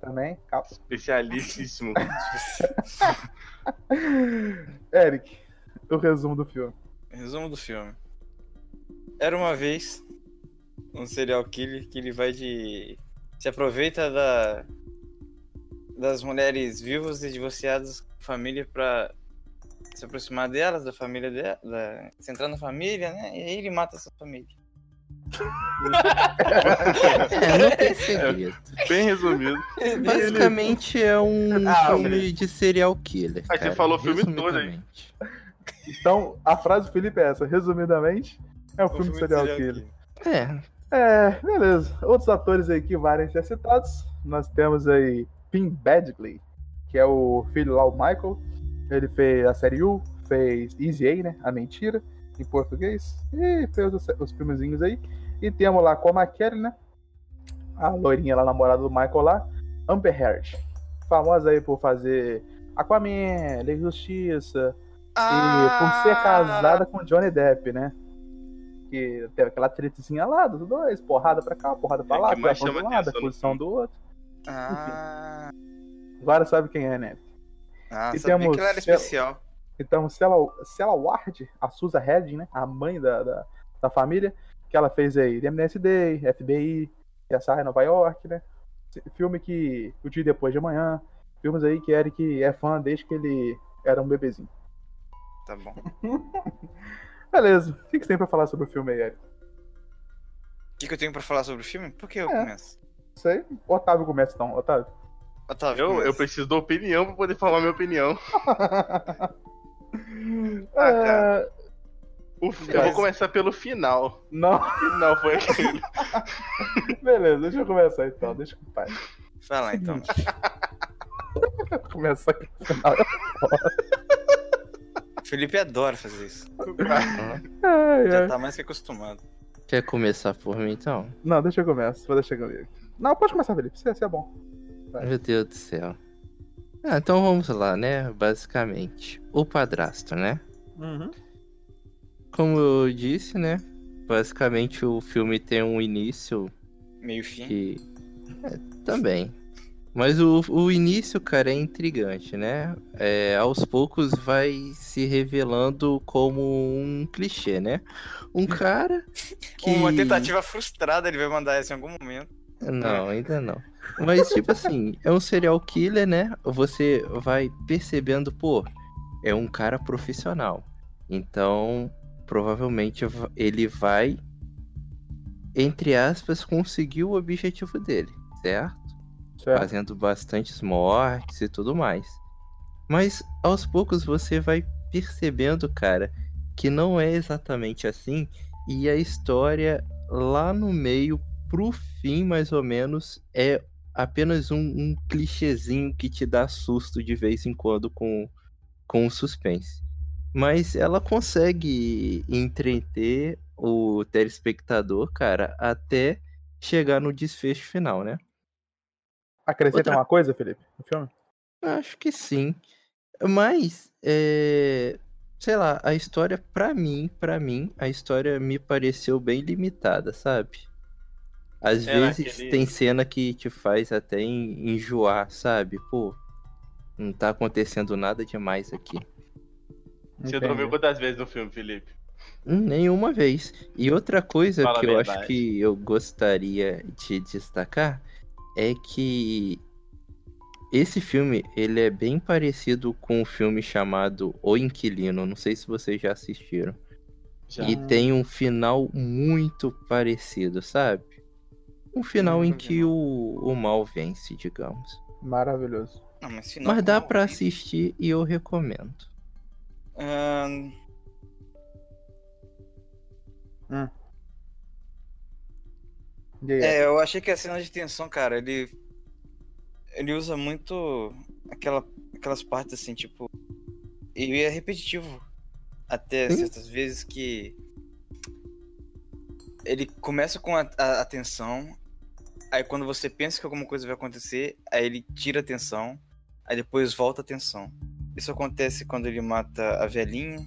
Também. Calma. especialíssimo. Eric, o resumo do filme. Resumo do filme. Era uma vez um serial killer que ele vai de. se aproveita da. Das mulheres vivas e divorciadas com família pra se aproximar delas, da família dela, da... se entrar na família, né? E aí ele mata essa família. É, não tem segredo. Bem resumido. Basicamente é um Ah, filme Felipe. de serial killer. Aí você falou o filme todo, resumidamente. Então, a frase do Felipe é essa. Resumidamente, é um filme de serial killer. É, É, beleza. Outros atores aí que valem ser citados. Nós temos aí Pim Badgley, que é o filho lá, o Michael. Ele fez a série U, fez Easy A, né? A Mentira, em português. E fez os, os filmezinhos aí. E temos lá com a McKellen, né? A loirinha lá, namorada do Michael lá. Amber Heard. Famosa aí por fazer Aquaman, Lei de Justiça. E por ser casada com Johnny Depp, né? Que teve aquela tretezinha lá dos dois, porrada pra cá, porrada pra É lá, de um chama lado, atenção posição filme. do outro. Ah, Agora sabe quem é, né? ah E sabia temos que ela era Cel- especial. Então, Cella Ward, a Susan Redding, né? A mãe da, da, da família, que ela fez aí Day, FBI, CSI Nova York, né? Filme que o dia depois de amanhã. Filmes aí que Eric é fã desde que ele era um bebezinho. Tá bom. Beleza. O que que você tem pra falar sobre o filme aí, Eric? O que, que eu tenho pra falar sobre o filme? Por que eu É. começo? Isso aí. Otávio começa então, Otávio. Otávio, Eu, começa. eu preciso da opinião pra poder falar minha opinião. Ah, É, cara. O- eu vou começar pelo final. Não, O final foi aquele. beleza, deixa eu começar então, deixa com o pai. Vai lá então. Começar aqui no final. Felipe adora fazer isso. Ai, Já ai. tá mais que acostumado. Quer começar por mim então? Não, deixa eu começar. Vou deixar comigo. Não, pode começar, Felipe. Isso é, isso é bom. Vai. Meu Deus do céu. Ah, então vamos lá, né? Basicamente, o padrasto, né? Uhum. Como eu disse, né? Basicamente o filme tem um início Meio fim. que. É, também. Mas o, o início, cara, é intrigante, né? É, aos poucos vai se revelando como um clichê, né? Um cara que. Uma tentativa frustrada ele vai mandar essa em algum momento. Não, ainda não. Mas, tipo assim, é um serial killer, né? Você vai percebendo, pô, é um cara profissional. Então, provavelmente va- ele vai, entre aspas, conseguir o objetivo dele, certo? Certo. Fazendo bastantes mortes e tudo mais. Mas, aos poucos, você vai percebendo, cara, que não é exatamente assim. E a história lá no meio pro fim, mais ou menos, é apenas um, um clichêzinho que te dá susto de vez em quando com, com o suspense. Mas ela consegue entreter o telespectador, cara, até chegar no desfecho final, né? Acrescenta Outra- uma coisa, Felipe, no filme? Acho que sim. Mas, é... sei lá, a história, pra mim, pra mim, a história me pareceu bem limitada, sabe? Às É vezes naquele- tem cena que te faz até en- enjoar, sabe? Pô, não tá acontecendo nada demais aqui. Você Entendi. dormiu quantas vezes no filme, Felipe? Hum, Nenhuma vez. E outra coisa Fala que eu acho que eu gostaria de destacar é que esse filme ele é bem parecido com um filme chamado O Inquilino. Não sei se vocês já assistiram. Já. E tem um final muito parecido, sabe? Um final em vi, que o, o mal vence, digamos. Maravilhoso. Não, mas final Mas dá pra assistir e eu recomendo. Aí? É, eu achei que a cena de tensão, cara, ele. Ele usa muito aquela, aquelas partes assim, tipo. E é repetitivo. Até Sim. certas vezes que. Ele começa com a, a, a tensão. Aí quando você pensa que alguma coisa vai acontecer, aí ele tira a tensão. Aí depois volta a tensão. Isso acontece quando ele mata a velhinha.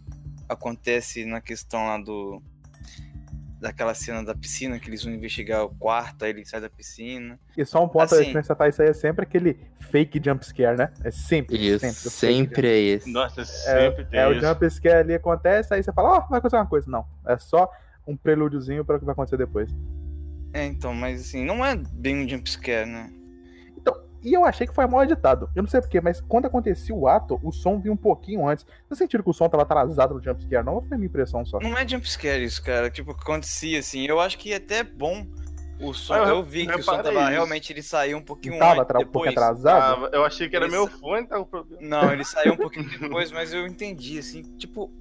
Acontece na questão lá do. Daquela cena da piscina, que eles vão investigar o quarto, aí ele sai da piscina. E só um ponto assim- a acrescentar isso aí é sempre aquele fake jump scare, né? É sempre, Isso, sempre. o sempre é esse. Nossa, sempre tem É, o isso. jump scare ali acontece, aí você fala, ó, vai acontecer uma coisa. Não, é só um prelúdiozinho para o que vai acontecer depois. É, então, mas assim, não é bem um jumpscare, né? Então, e eu achei que foi mal editado. Eu não sei porquê, mas quando acontecia o ato, o som vinha um pouquinho antes. Não sentiram que o som tava atrasado no jump scare, não? Ou foi a minha impressão só? Não é jumpscare isso, cara. Tipo, que acontecia assim. Eu acho que é até bom o som. Eu eu vi que o som tava isso. realmente ele saiu um pouquinho tava antes, atra- um depois. atrasado? Ah, eu achei que era Isso. meu fone, tava com problema. Não, ele saiu um pouquinho depois, mas eu entendi, assim, tipo.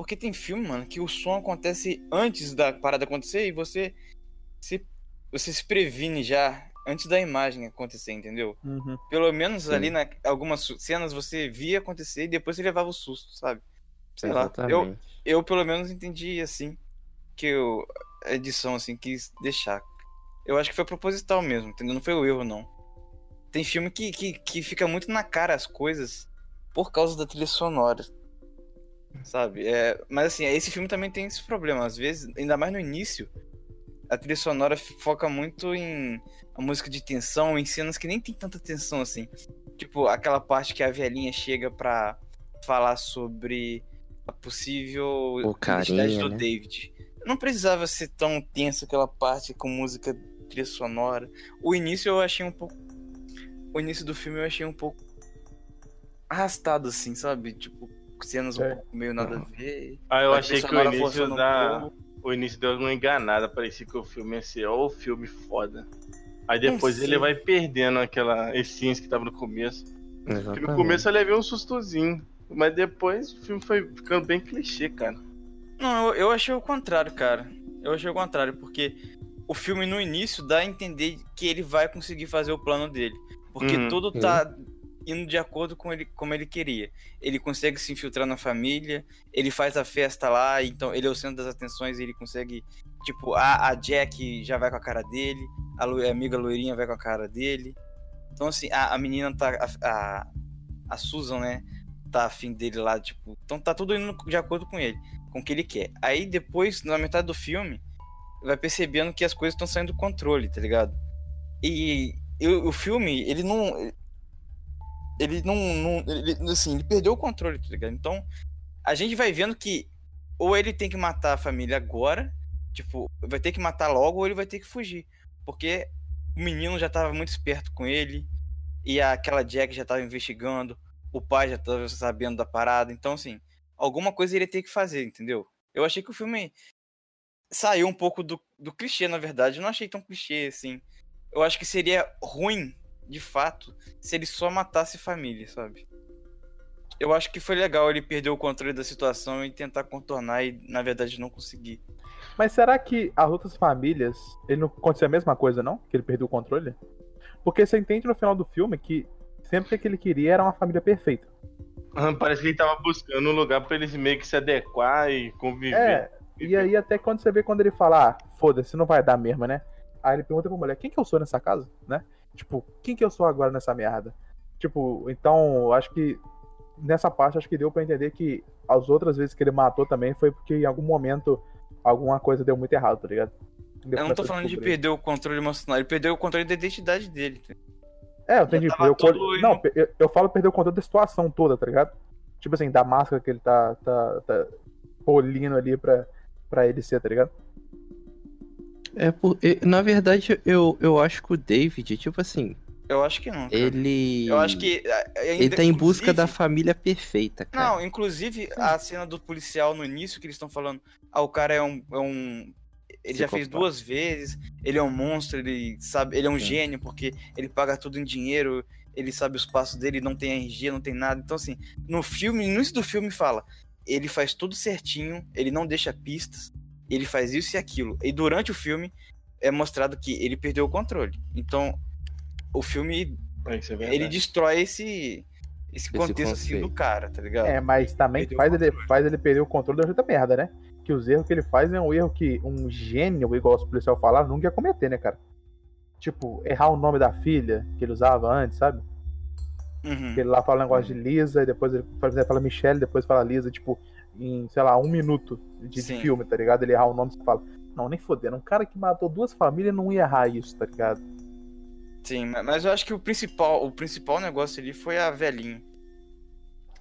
Porque tem filme, mano, que o som acontece antes da parada acontecer e você se, você se previne já antes da imagem acontecer, entendeu? Uhum. Pelo menos Sim. ali na algumas cenas você via acontecer e depois você levava o susto, sabe? Sei lá. Eu, Exatamente. eu pelo menos entendi assim que eu, a edição assim quis deixar. Eu acho que foi proposital mesmo, entendeu? Não foi o erro não. Tem filme que, que, que fica muito na cara as coisas por causa da trilha sonora. Sabe? É, mas assim, esse filme também tem esse problema. Às vezes, ainda mais no início, a trilha sonora foca muito em a música de tensão, em cenas que nem tem tanta tensão assim. Tipo, aquela parte que a velhinha chega pra falar sobre a possível O identidade carinha, do né? David. Não precisava ser tão tenso aquela parte com música trilha sonora. O início eu achei um pouco. O início do filme eu achei um pouco arrastado, assim, sabe? Tipo, cenas um É. pouco meio nada a ver. Ah, eu achei que o início um da. O início deu uma enganada, parecia que o filme ia ser ó, o filme foda. Aí depois Não ele vai perdendo aquela essência que tava no começo. Exatamente. no começo eu levei um sustozinho. Mas depois o filme foi ficando bem clichê, cara. Não, eu, eu achei o contrário, cara. Eu achei o contrário, porque o filme no início dá a entender que ele vai conseguir fazer o plano dele. Porque Uhum. tudo tá indo de acordo com ele como ele queria. Ele consegue se infiltrar na família, ele faz a festa lá, então ele é o centro das atenções, ele consegue, tipo, a, a Jack já vai com a cara dele, a, a amiga loirinha vai com a cara dele. Então assim, a, a menina tá a, a, Susan, né, tá afim dele lá, tipo, então tá tudo indo de acordo com ele, com o que ele quer. Aí depois, na metade do filme, vai percebendo que as coisas estão saindo do controle, tá ligado? E, e o filme, ele não ele não, não ele, assim, ele perdeu o controle, tá ligado? Então, a gente vai vendo que ou ele tem que matar a família agora, tipo, vai ter que matar logo ou ele vai ter que fugir, porque o menino já tava muito esperto com ele e aquela Jack já tava investigando, o pai já tava sabendo da parada, então assim, alguma coisa ele ia ter que fazer, entendeu? Eu achei que o filme saiu um pouco do, do clichê, na verdade, eu não achei tão clichê assim. Eu acho que seria ruim, de fato, se ele só matasse família, sabe? Eu acho que foi legal ele perder o controle da situação e tentar contornar e, na verdade, não conseguir. Mas será que as outras famílias, ele não aconteceu a mesma coisa, não? Que ele perdeu o controle? Porque você entende no final do filme que sempre que ele queria era uma família perfeita. Ah, Parece que ele tava buscando um lugar pra eles meio que se adequar e conviver. É, e aí até quando você vê quando ele fala, ah, foda-se, não vai dar mesmo, né? Aí ele pergunta pra mulher, quem que eu sou nessa casa, né? Tipo, quem que eu sou agora nessa merda? Tipo, então, acho que nessa parte acho que deu pra entender que as outras vezes que ele matou também foi porque em algum momento alguma coisa deu muito errado, tá ligado? Eu não tô falando de perder o controle emocional, ele perdeu o controle da identidade dele. tá? É, eu entendi. Eu, não, eu, eu falo perder o controle da situação toda, tá ligado? Tipo assim, da máscara que ele tá, tá, tá polindo ali pra, pra ele ser, tá ligado? É por... Na verdade, eu, eu acho que o David, tipo assim, Eu acho que não. cara. ele. Eu acho que. ainda, Ele tá em busca da família perfeita, cara. Não, inclusive a cena do policial no início que eles estão falando, ah, o cara é um. É um ele já fez duas vezes, ele é um monstro, ele sabe, ele é um Sim. gênio, porque ele paga tudo em dinheiro, ele sabe os passos dele, não tem RG, não tem nada. Então, assim, no filme, no início do filme fala, ele faz tudo certinho, ele não deixa pistas, ele faz isso e aquilo. E durante o filme é mostrado que ele perdeu o controle. Então, o filme É, é ele destrói esse esse contexto assim do cara, tá ligado? É, mas também Perdeu faz ele, faz ele perder o controle da outra merda, né? Que os erros que ele faz é um erro que um gênio, igual os policiais falaram, nunca ia cometer, né, cara? Tipo, errar o nome da filha que ele usava antes, sabe? Uhum. Que ele lá fala um negócio de Lisa, e depois ele fala Michelle, depois fala Lisa, tipo, em, sei lá, um minuto de, de filme, tá ligado? Ele errar o nome, você fala, não, nem fodendo, um cara que matou duas famílias não ia errar isso, tá ligado? Sim, ma- mas eu acho que o principal, o principal negócio ali foi a velhinha.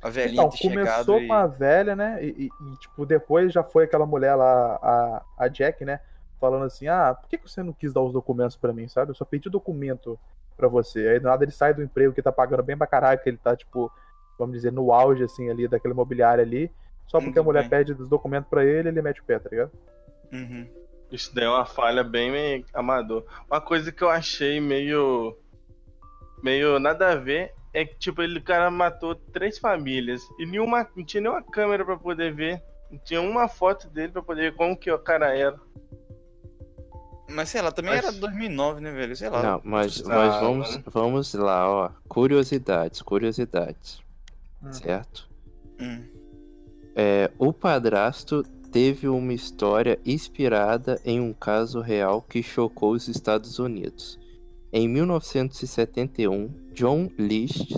A velhinha Então, começou e... com a velha, né? E, e- e, tipo, depois já foi aquela mulher lá, a, a Jack, né? Falando assim, ah, por que você não quis dar os documentos pra mim, sabe? Eu só pedi documento pra você. Aí do nada ele sai do emprego que tá pagando bem pra caralho, que ele tá, tipo, vamos dizer, no auge, assim, ali, daquele imobiliário ali. Só porque a mulher bem. pede os documentos pra ele, ele mete o pé, tá ligado? Uhum. Isso daí é uma falha bem amador. Uma coisa que eu achei meio. meio nada a ver é que, tipo, ele o cara matou três famílias e nenhuma, não tinha nenhuma câmera pra poder ver. Não tinha uma foto dele pra poder ver como que o cara era. Mas sei lá, também Mas- era 2009, né, velho? Sei lá. Não, mas, Ah, mas vamos, mano. vamos lá, ó. Curiosidades, curiosidades. Hum. Certo? Hum. É, o padrasto teve uma história inspirada em um caso real que chocou os Estados Unidos. Em 1971, John List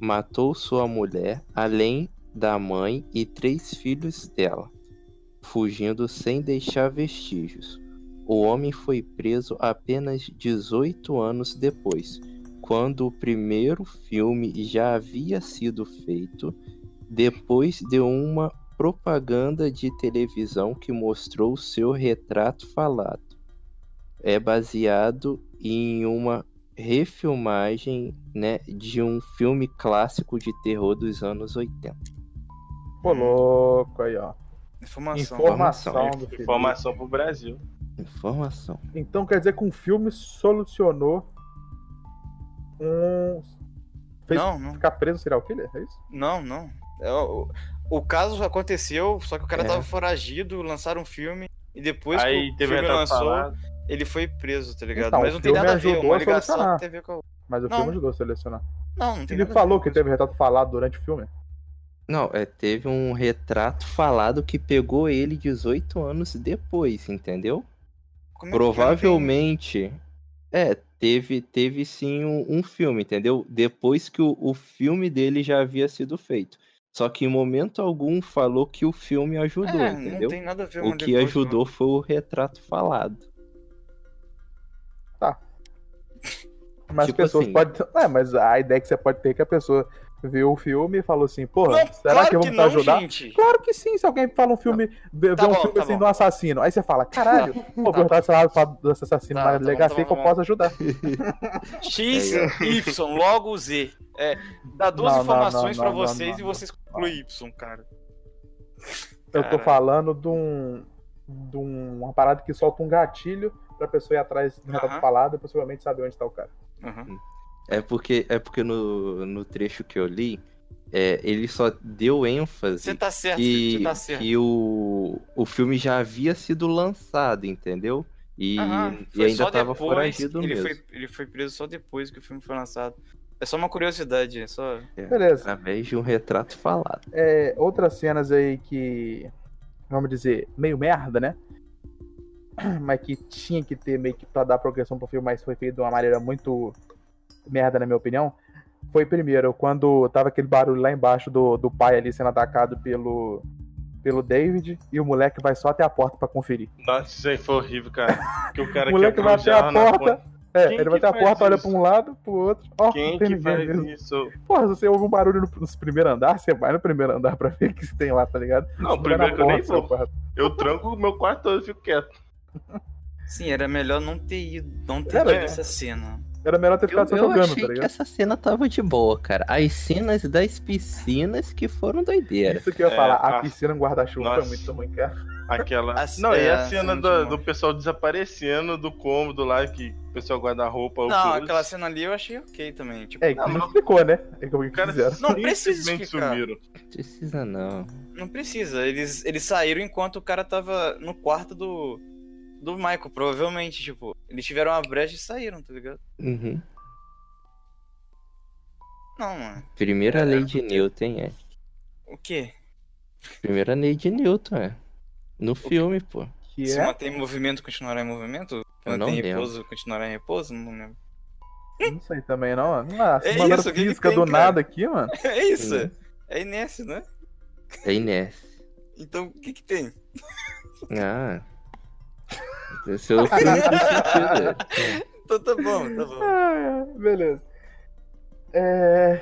matou sua mulher, além da mãe e três filhos dela, fugindo sem deixar vestígios. O homem foi preso apenas 18 anos depois, quando o primeiro filme já havia sido feito, depois de uma propaganda de televisão que mostrou seu retrato falado. É baseado em uma refilmagem né, de um filme clássico de terror dos anos 80. Pô, louco aí, ó. Informação. Informação. Informação pro Brasil. Informação. Então quer dizer que um filme solucionou um. Fez Não, não. ficar preso serial killer? É isso? Não, não. É, o, caso aconteceu, só que o cara É. tava foragido, lançaram um filme e depois Aí que o teve filme lançou, ele foi preso, tá ligado? Então, Mas o não tem filme nada a ver, uma a ligação a ver com a. Mas o Não. filme ajudou a selecionar. Não, não tem Ele nada a falou ver que teve retrato falado durante o filme. Não, é, teve um retrato falado que pegou ele 18 anos depois, entendeu? Como é Provavelmente. É, teve, teve sim um, um filme, entendeu? Depois que o, o filme dele já havia sido feito. Só que em momento algum falou que o filme ajudou, É, não entendeu? tem nada a ver O que depois ajudou foi o retrato falado. Mas Tipo as pessoas assim. podem. É, mas a ideia que você pode ter é que a pessoa viu o filme e falou assim, porra, Não, será claro que vamos não, ajudar? gente. Claro que sim, se alguém fala um filme, vê, Tá vê um bom, filme tá assim bom. de um assassino, aí você fala, caralho, pô, Tá o retrato falado fala desse assassino Tá, na tá tá bom, que eu tá posso ajudar. X, Y, logo Z. É, dá duas Não, informações não, pra não, não, vocês e vocês concluem Y, cara. Eu tô falando de um. de um- uma parada que solta um gatilho pra pessoa ir atrás do retrato Aham. falado e possivelmente saber onde tá o cara. Uhum. É porque, é porque no, no trecho que eu li, é, ele só deu ênfase Você tá certo, que, você tá certo. que o, o filme já havia sido lançado, entendeu? E, Aham, e ainda só tava depois, foragido ele mesmo. Foi, ele foi preso só depois que o filme foi lançado. É só uma curiosidade, é só. Beleza. Através de um retrato falado. É, outras cenas aí que, vamos dizer, meio merda, né? Mas que tinha que ter meio que pra dar progressão pro filme, mas foi feito de uma maneira muito merda, na minha opinião. Foi primeiro, quando tava aquele barulho lá embaixo do, do pai ali sendo atacado pelo, pelo David, e o moleque vai só até a porta pra conferir. Nossa, isso aí foi horrível, cara. Que o cara O moleque vai até a porta. É, Quem ele vai até a porta, olha isso? pra um lado, pro outro. Ó, Quem que faz mesmo. isso? Porra, se você ouve um barulho no, no primeiro andar, você vai no primeiro andar pra ver o que tem lá, tá ligado? Não, Você primeiro que eu nem porta, vou. Eu tranco o meu quarto todo e fico quieto. Sim, era melhor não ter ido, não ter Era, tido é. essa cena. Era melhor ter Eu, ficado só eu jogando, achei tá que ligado? essa cena tava de boa, cara. As cenas das piscinas que foram doideira. Isso que eu ia É, falar, a a- piscina guarda-chuva foi muito ruim, cara. Aquela. A- Não, e é, a a cena do, do pessoal desaparecendo do cômodo lá, que o pessoal guarda roupa. Não, aquela cena ali eu achei ok também. Tipo, É, Não, que não mas- explicou, né? É que Os caras fizeram. Não precisa explicar. sumiram. Precisa não. não precisa. Eles, eles saíram enquanto o cara tava no quarto do. Do Michael, provavelmente, tipo, eles tiveram uma brecha e saíram, tá ligado? Uhum. Não, mano. Primeira É, lei de Newton, é. O quê? Primeira lei de Newton, é. No filme, pô. Que Se é? manter em movimento, continuará em movimento? Eu não Manter em lembro. repouso, continuará em repouso? Não lembro. Não sei também, não. Nossa, É isso, o que que física tem, do cara? nada aqui, mano. É isso. Uhum. É inércia, né? É inércia. Então, o que que tem? Ah. Esse é o filme. Então tá bom, tá bom. Ah, beleza. É...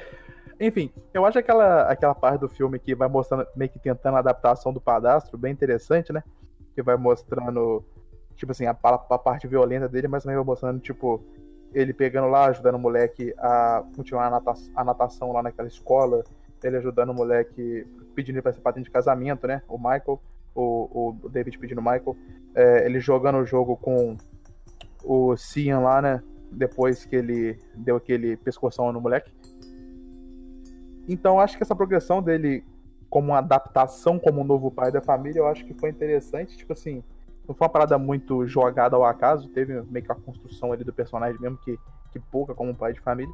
Enfim, eu acho aquela, aquela parte do filme que vai mostrando, meio que tentando a adaptação do padastro, bem interessante, né? Que vai mostrando, tipo assim, a, a parte violenta dele, mas também vai mostrando, tipo, ele pegando lá, ajudando o moleque a continuar a, nata- a natação lá naquela escola, ele ajudando o moleque, pedindo ele pra ser patente de casamento, né? O Michael, o, o David pedindo Michael, é, ele jogando o jogo com o Cian lá, né? Depois que ele deu aquele pescoção no moleque. Então acho que essa progressão dele como uma adaptação como um novo pai da família, eu acho que foi interessante. Tipo assim, não foi uma parada muito jogada ao acaso, teve meio que a construção ali do personagem mesmo, que, que pouca como um pai de família.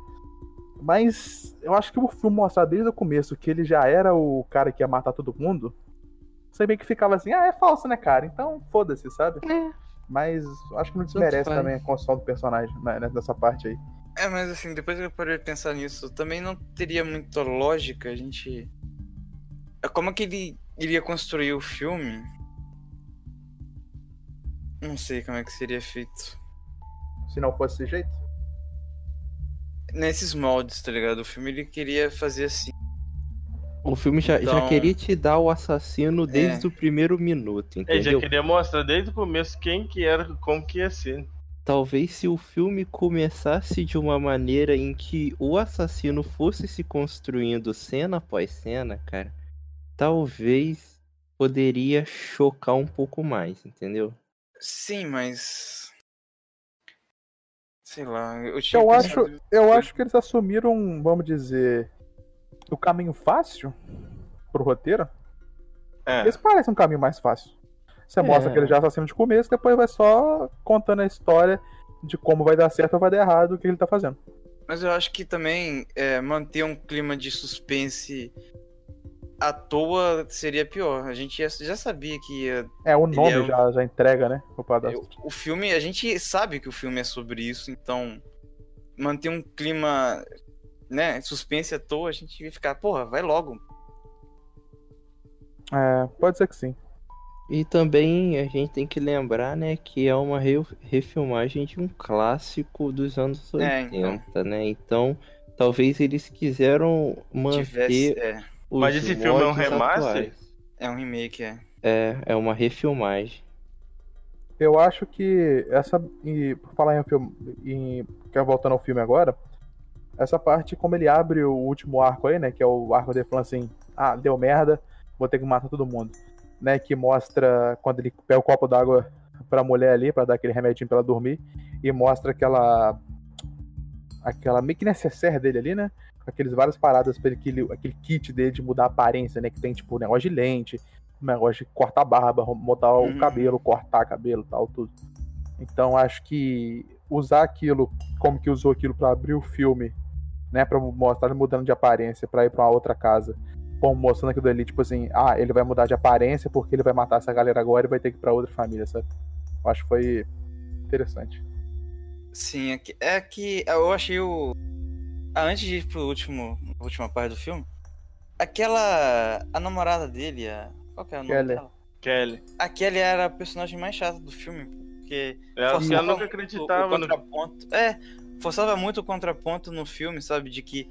Mas eu acho que o filme mostrar desde o começo que ele já era o cara que ia matar todo mundo, você meio que ficava assim, ah, é falso, né, cara? Então foda-se, sabe? Mas eu acho que não desmerece também a construção do personagem né, nessa parte aí. É, mas assim, depois que eu parei de pensar nisso, também não teria muita lógica a gente. É Como é que ele iria construir o filme? Não sei como é que seria feito. Se não fosse desse jeito. Nesses moldes, tá ligado? O filme ele queria fazer assim. O filme já, já Então- queria te dar o assassino desde É. o primeiro minuto, Ele já entendeu? queria mostrar desde o começo quem que era, como que ia ser. Talvez se o filme começasse de uma maneira em que o assassino fosse se construindo cena após cena, cara, talvez poderia chocar um pouco mais, entendeu? Sim, mas. Sei lá, eu tinha Eu acho, eu acho que eles assumiram, vamos dizer, o caminho fácil pro roteiro. É, Esse parece um caminho mais fácil. Você mostra É. que ele já é assassino de começo, depois vai só contando a história de como vai dar certo ou vai dar errado o que ele tá fazendo. Mas eu acho que também é, manter um clima de suspense à toa seria pior. A gente já, já sabia que ia. É, o nome é já, já entrega, né? O padastro. O filme, a gente sabe que o filme é sobre isso, então manter um clima, né, suspense à toa, a gente ia ficar, porra, vai logo. É, pode ser que sim. E também a gente tem que lembrar, né, que é uma re- refilmagem de um clássico dos anos É, 80, então. né? Então, talvez eles quiseram manter Tivesse, é, os Mas esse filme é um remaster? atuais. é um remake, é. É, é uma refilmagem. Eu acho que essa. E por falar em filme. Em, que é voltando ao filme agora. Essa parte, como ele abre o último arco aí, né? Que é o arco dele falando assim: Ah, deu merda, vou ter que matar todo mundo. Né? Que mostra quando ele pega o copo d'água pra mulher ali, pra dar aquele remedinho pra ela dormir. E mostra aquela. Aquela meio que necessaire dele ali, né? Aqueles várias paradas pra ele, aquele, aquele kit dele de mudar a aparência, né? Que tem tipo negócio de lente, um negócio de cortar a barba, mudar o Uhum. cabelo, cortar cabelo tal, tudo. Então acho que usar aquilo, como que usou aquilo pra abrir o filme, né, Pra mostrar ele mudando de aparência pra ir pra uma outra casa, como mostrando aquilo ali, tipo assim, ah, ele vai mudar de aparência porque ele vai matar essa galera agora e vai ter que ir pra outra família, sabe? Eu acho que foi interessante. Sim, é que, é que eu achei o. Ah, antes de ir pro último, última parte do filme, aquela. A namorada dele, a. Qual que é o nome Kelly. dela? Kelly. A Kelly era a personagem mais chata do filme, porque Ela, forçava ela nunca acreditava o no. contraponto. É, forçava muito o contraponto no filme, sabe? De que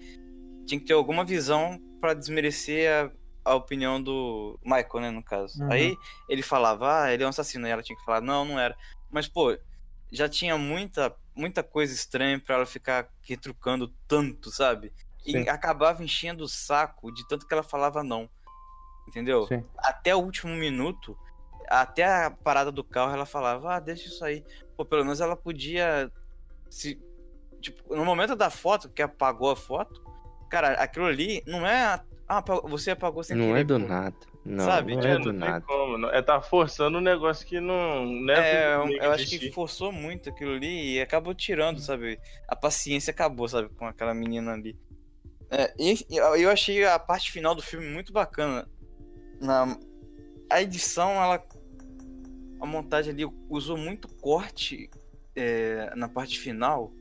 tinha que ter alguma visão pra desmerecer a, a opinião do Michael, né, no caso. Uhum. Aí ele falava, ah, ele é um assassino, e ela tinha que falar, não, não era. Mas, pô, já tinha muita, muita coisa estranha pra ela ficar retrucando tanto, sabe? E Sim. acabava enchendo o saco de tanto que ela falava não. Entendeu? Sim. até o último minuto, até a parada do carro, ela falava, ah, deixa isso aí. Pô, pelo menos ela podia se. Tipo, no momento da foto, que apagou a foto, cara, aquilo ali não é. Ah, você apagou sem Não querer. é do pô. nada. Não, Sabe? não É, é não do tem nada. como. não- É tá forçando um negócio que não. não É, pra eu, eu acho que forçou muito aquilo ali e acabou tirando, sabe? A paciência acabou, sabe, com aquela menina ali. É, e eu eu achei a parte final do filme muito bacana. Na, a edição, ela. A montagem ali usou muito corte é, na parte final.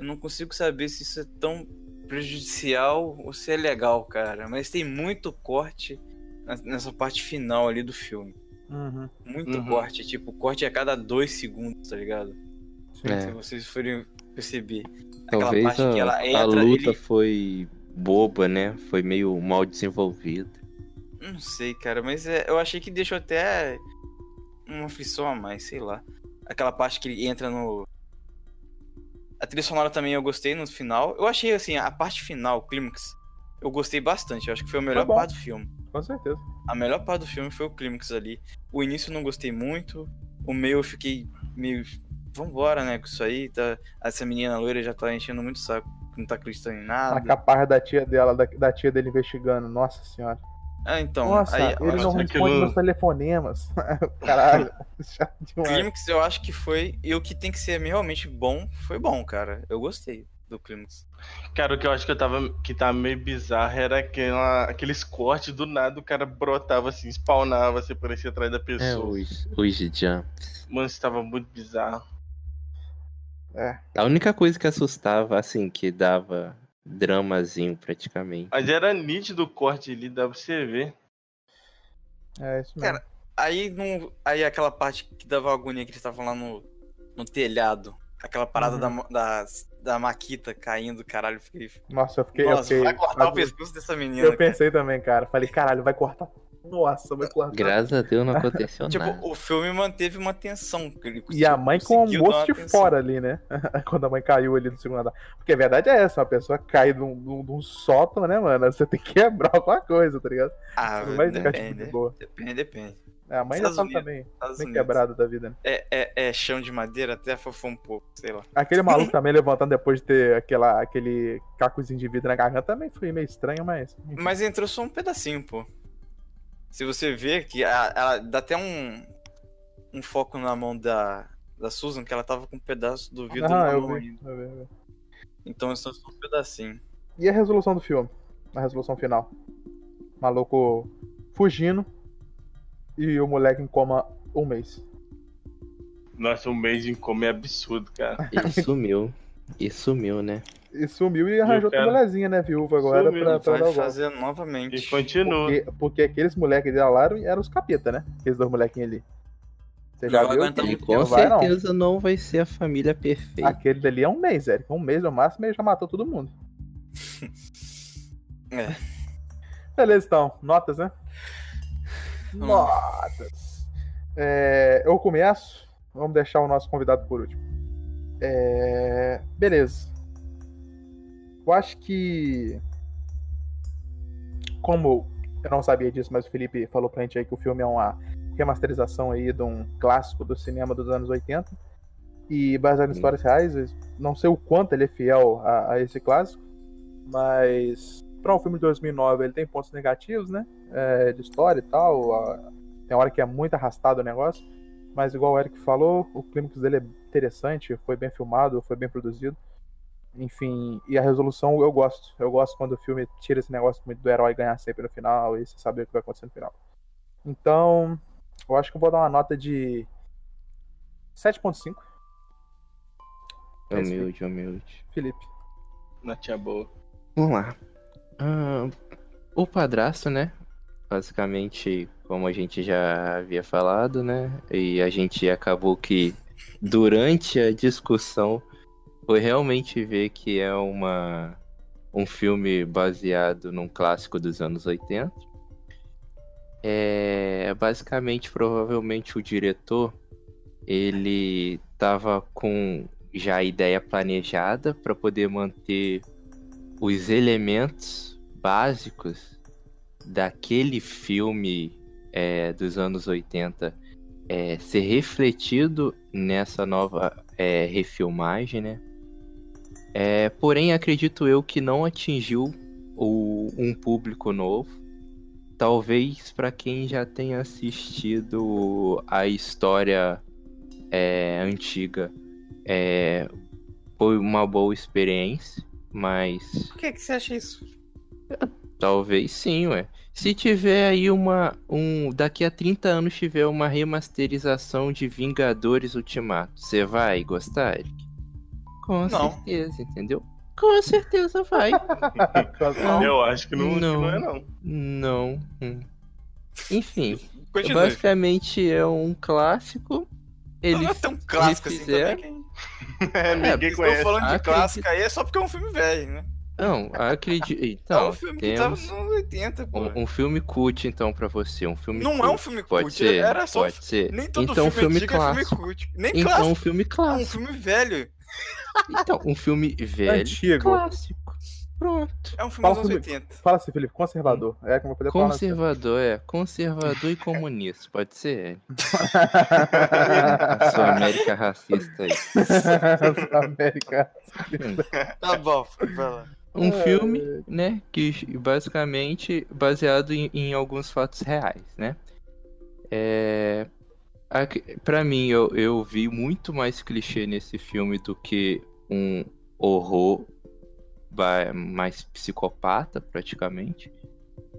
Eu não consigo saber se isso é tão prejudicial ou se é legal, cara. Mas tem muito corte nessa parte final ali do filme. Uhum. Muito Uhum. corte, tipo, corte a cada dois segundos, tá ligado? É. Se vocês forem perceber. Aquela Talvez parte a, que ela a entra, luta ele- foi boba, né? Foi meio mal desenvolvida. Não sei, cara, mas é, eu achei que deixou até uma aflição a mais, sei lá. Aquela parte que ele entra no. A trilha sonora também eu gostei no final. Eu achei, assim, a parte final, o clímax, eu gostei bastante. Eu acho que foi a melhor bom. parte do filme. Com certeza. A melhor parte do filme foi o clímax ali. O início eu não gostei muito. O meio eu fiquei meio. Vambora, né? Com isso aí. Tá... Essa menina loira já tá enchendo muito saco. Não tá acreditando em A nada. caparra da tia dela, da, da tia dele investigando. Nossa senhora. Ah, então. Nossa, aí, ele não responde aquilo- meus telefonemas. Caralho. Chato demais. Eu acho que foi. E o que tem que ser realmente bom foi bom, cara. Eu gostei do Clímax. Cara, o que eu acho que eu tava que tava meio bizarro era aquela, aqueles cortes do nada, o cara brotava assim, spawnava, você parecia atrás da É, pessoa. os, os jumps. Mano, isso tava muito bizarro. É. A única coisa que assustava, assim, que dava dramazinho praticamente. Mas era nítido o corte ali, dá pra você ver. É isso mesmo. Cara, Aí, não, aí aquela parte que dava agonia que eles estavam lá no, no telhado. Aquela parada Uhum. da, da, da Maquita caindo, caralho. eu Fiquei. Nossa, eu fiquei. eu Nossa, fiquei- vai cortar o eu- pescoço dessa menina. Eu pensei também, cara. Falei, caralho, vai cortar. Nossa, vai cortar. Graças a Deus não aconteceu Tipo, nada. o filme manteve uma tensão. E a mãe com o almoço de fora ali, né? Quando a mãe caiu ali no segundo andar. Porque a verdade é essa, uma pessoa cai de um, sótão, né, mano? Você tem que quebrar alguma coisa, tá ligado? Ah, Não vai ficar tipo, depende. de boa. Depende, depende. É, a mãe já sabe Unidos. também, Estados bem quebrada da vida, né? É, é, é chão de madeira, até fofou um pouco, sei lá. Aquele maluco também levantando depois de ter aquela, aquele cacozinho de vidro na garganta também foi meio estranho, mas. enfim. Mas entrou só um pedacinho, pô. Se você ver que a- ela dá até um, um foco na mão da, da Susan, que ela tava com um pedaço do vidro Ah, na eu mão vi, ainda. eu vi, eu vi. Então estão só um pedacinho. E a resolução do filme? A resolução final. Maluco fugindo e o moleque em coma um mês. Nossa, um mês em comer é absurdo, cara. Ele sumiu. E sumiu, né? E sumiu e arranjou outra cara? mulherzinha, né, viúva agora Sumiu, pra, pra dar Vai fazer novamente. E continua. Porque, porque aqueles moleques dele lá eram, os capeta, né? Aqueles dois molequinhos ali. Você já Não vai viu? aguentar E muito com Não vai, não. certeza não. vai ser a família perfeita. Aquele dali é um mês, Eric. Um mês no máximo ele já matou todo mundo. É. Beleza, então. Notas, né? Notas. É, eu começo. Vamos deixar o nosso convidado por último. É, beleza. Eu acho que. Como eu não sabia disso, mas o Felipe falou pra gente aí que o filme é uma remasterização aí de um clássico do cinema dos anos 80 e baseado em histórias reais. Não sei o quanto ele é fiel a, a esse clássico, mas para um filme de 2009 ele tem pontos negativos, né? É, de história e tal. a- tem hora que é muito arrastado o negócio, mas igual o Eric falou, o clímax dele é interessante, foi bem filmado, foi bem produzido. Enfim, e a resolução eu gosto. Eu gosto quando o filme tira esse negócio muito do herói ganhar sempre no final e você saber o que vai acontecer no final. Então, eu acho que eu vou dar uma nota de 7.5, Humilde, humilde. Felipe. Notinha boa. Vamos lá. Ah, o padrasto, né? Basicamente, como a gente já havia falado, né? E a gente acabou que durante a discussão foi realmente ver que é uma um filme baseado num clássico dos anos 80. É, basicamente, provavelmente o diretor ele tava com já a ideia planejada para poder manter os elementos básicos daquele filme é, dos anos 80 é, ser refletido nessa nova é, refilmagem, né? É, porém, acredito eu que não atingiu o- um público novo. Talvez para quem já tenha assistido a história é, antiga, é, foi uma boa experiência, mas Por que, que você acha isso? Talvez sim, ué. Se tiver aí uma. Um, daqui a 30 anos tiver uma remasterização de Vingadores Ultimato, você vai gostar, Eric? Com Não. certeza, entendeu? Com certeza vai. Não. Eu acho que não, que Não. não é, não. Não. Hum. Enfim, Continue. basicamente é um clássico. Ele não é tão clássico assim refizeram- também. É, ninguém Estou conhece. falando de clássico aí é só porque é um filme velho, né? Não, acredito. é Então, um filme que tava nos anos 80, pô. um, um filme cult, então, pra você. Um filme Não é cult. um filme Pode cult, ser? era só um Pode ser. Nem todo então, filme, filme antigo é clássico. filme cult. Nem Então, um clássico, filme é um clássico. filme velho. Então, um filme velho, Antigo. clássico. Pronto. É um filme Fala dos anos comigo. 80. Fala assim, Felipe, conservador. É como eu poder falar. assim. Conservador, é. Conservador e comunista, pode ser? A sua América racista aí. América. Tá bom, vai lá. Um É. filme, né, que basicamente baseado em, em alguns fatos reais, né? É... Pra mim, eu, eu vi muito mais clichê nesse filme do que um horror mais psicopata, praticamente.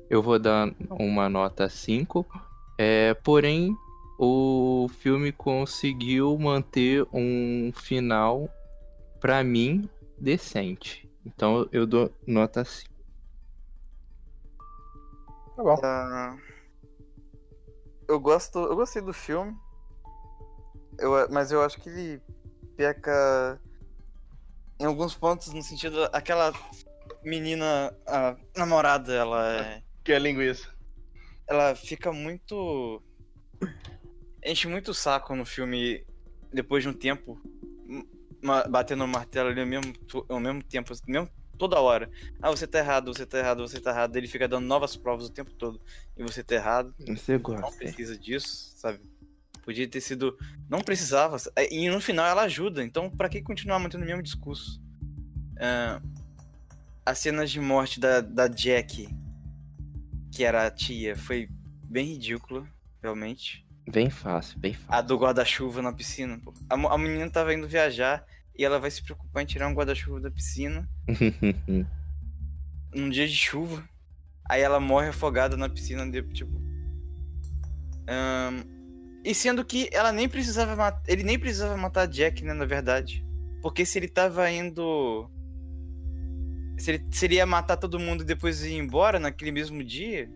Eu vou dar uma nota 5. É, porém, o filme conseguiu manter um final, pra mim, decente. Então eu dou nota 5. Tá bom. Ah, eu gosto, eu gostei do filme, eu, mas eu acho que ele peca em alguns pontos no sentido aquela menina, a namorada, ela é, Que é linguiça. ela fica muito enche muito o saco no filme depois de um tempo batendo no martelo ali ao mesmo, ao mesmo tempo, mesmo toda hora. Ah, você tá errado, você tá errado, você tá errado. Ele fica dando novas provas o tempo todo. E você tá errado. Você não gosta? precisa disso, sabe? Podia ter sido. Não precisava. É, E no final ela ajuda, então pra que continuar mantendo o mesmo discurso? Ah, as cenas de morte da, da Jack, que era a tia, foi bem ridícula, realmente. Bem fácil, bem fácil. A do guarda-chuva na piscina, pô. A, a menina tava indo viajar, e ela vai se preocupar em tirar um guarda-chuva da piscina num dia de chuva. Aí ela morre afogada na piscina, de, tipo. Ahn, e sendo que ela nem precisava matar. Ele nem precisava matar Jack, né, na verdade. Porque se ele tava indo. Se ele, se ele ia matar todo mundo e depois ir embora naquele mesmo dia.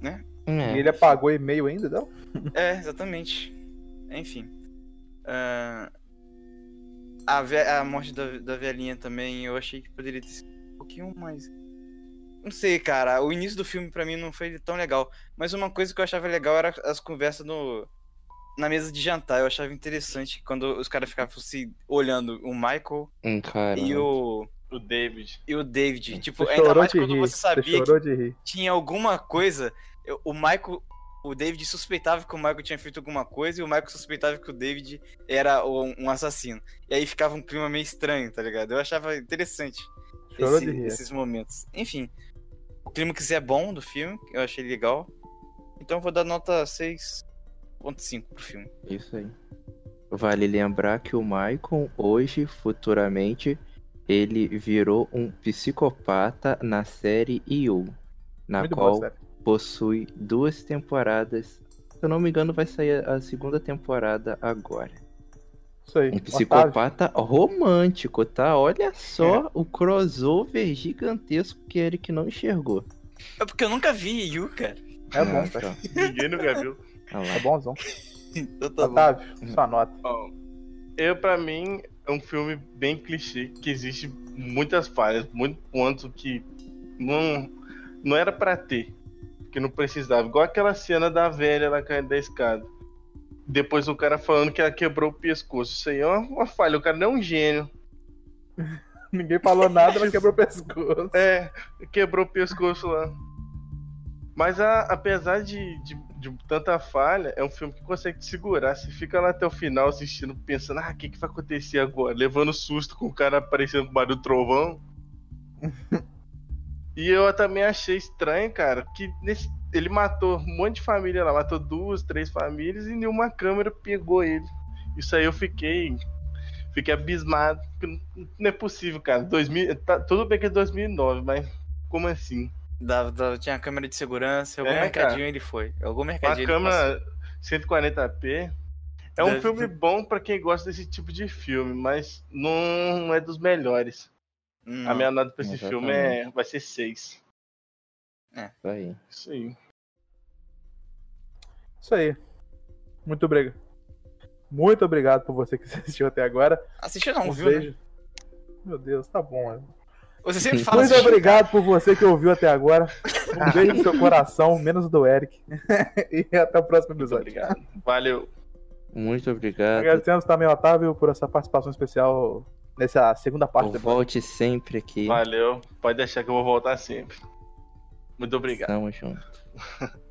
E É. ele apagou o e-mail ainda, não? É, exatamente. Enfim. Ahn, a, ve- a morte da, da velhinha também, eu achei que poderia ter sido um pouquinho mais. Não sei, cara. O início do filme pra mim não foi tão legal. Mas uma coisa que eu achava legal era as conversas no, na mesa de jantar. Eu achava interessante quando os caras ficavam se olhando o Michael Hum, cara. e o, O David. e o David. Tipo, Você ainda mais quando rir. você sabia que de rir. tinha alguma coisa. Eu- O Michael. O David suspeitava que o Michael tinha feito alguma coisa e o Michael suspeitava que o David era um assassino. E aí ficava um clima meio estranho, tá ligado? Eu achava interessante esse- rir. esses momentos. Enfim, o clima que é bom do filme, eu achei legal. Então eu vou dar nota 6.5 pro filme. Isso aí. Vale lembrar que o Michael, hoje, futuramente, ele virou um psicopata na série You, na Muito qual boa. Possui duas temporadas. Se eu não me engano, vai sair a segunda temporada agora. Isso aí. Um Otávio, psicopata romântico, tá? Olha só o crossover gigantesco que Eric não enxergou. É porque eu nunca vi Yu, cara. É bom, cara. tá. Ninguém nunca viu. Olha lá. É bonzão. Então tá bom. Otávio, sua nota. Ó, eu, pra mim, é um filme bem clichê, que existe muitas falhas, muito ponto que não, não era pra ter, que não precisava. Igual aquela cena da velha lá caindo da escada. Depois o cara falando que ela quebrou o pescoço. Isso aí é uma, uma falha, o cara não é um gênio. Ninguém falou nada, mas quebrou o pescoço. É, quebrou o pescoço lá. Mas a- apesar de, de, de tanta falha, é um filme que consegue te segurar. Você fica lá até o final assistindo, pensando, ah, o que, que vai acontecer agora? Levando susto com o cara aparecendo com barulho do trovão. e eu também achei estranho, cara, que nesse- ele matou um monte de família lá, matou duas, três famílias e nenhuma câmera pegou ele. Isso aí eu fiquei. Fiquei abismado. Não é possível, cara. 2000, tá, tudo bem que é 2009, mas como assim? Dava- dava- tinha câmera de segurança, algum É, mercadinho cara. ele foi. Algum Uma mercadinho passou. câmera 140p. É um Deve- filme bom pra quem gosta desse tipo de filme, mas não é dos melhores. A Não. minha nota pra esse filme é, vai ser 6. Isso aí. Isso aí. Isso aí. Muito obrigado. Muito obrigado por você que assistiu até agora. Assistiu não, um viu? né? beijo. Meu Deus, tá bom. né? Você sempre fala Muito assistiu. obrigado por você que ouviu até agora. Um beijo no seu coração, menos do Eric. e até o próximo Muito episódio. obrigado. Valeu. Muito obrigado. Agradecemos também ao Otávio por essa participação especial nessa segunda parte do episódio. Volte sempre aqui. Valeu. Pode deixar que eu vou voltar sempre. Muito obrigado. Tamo junto.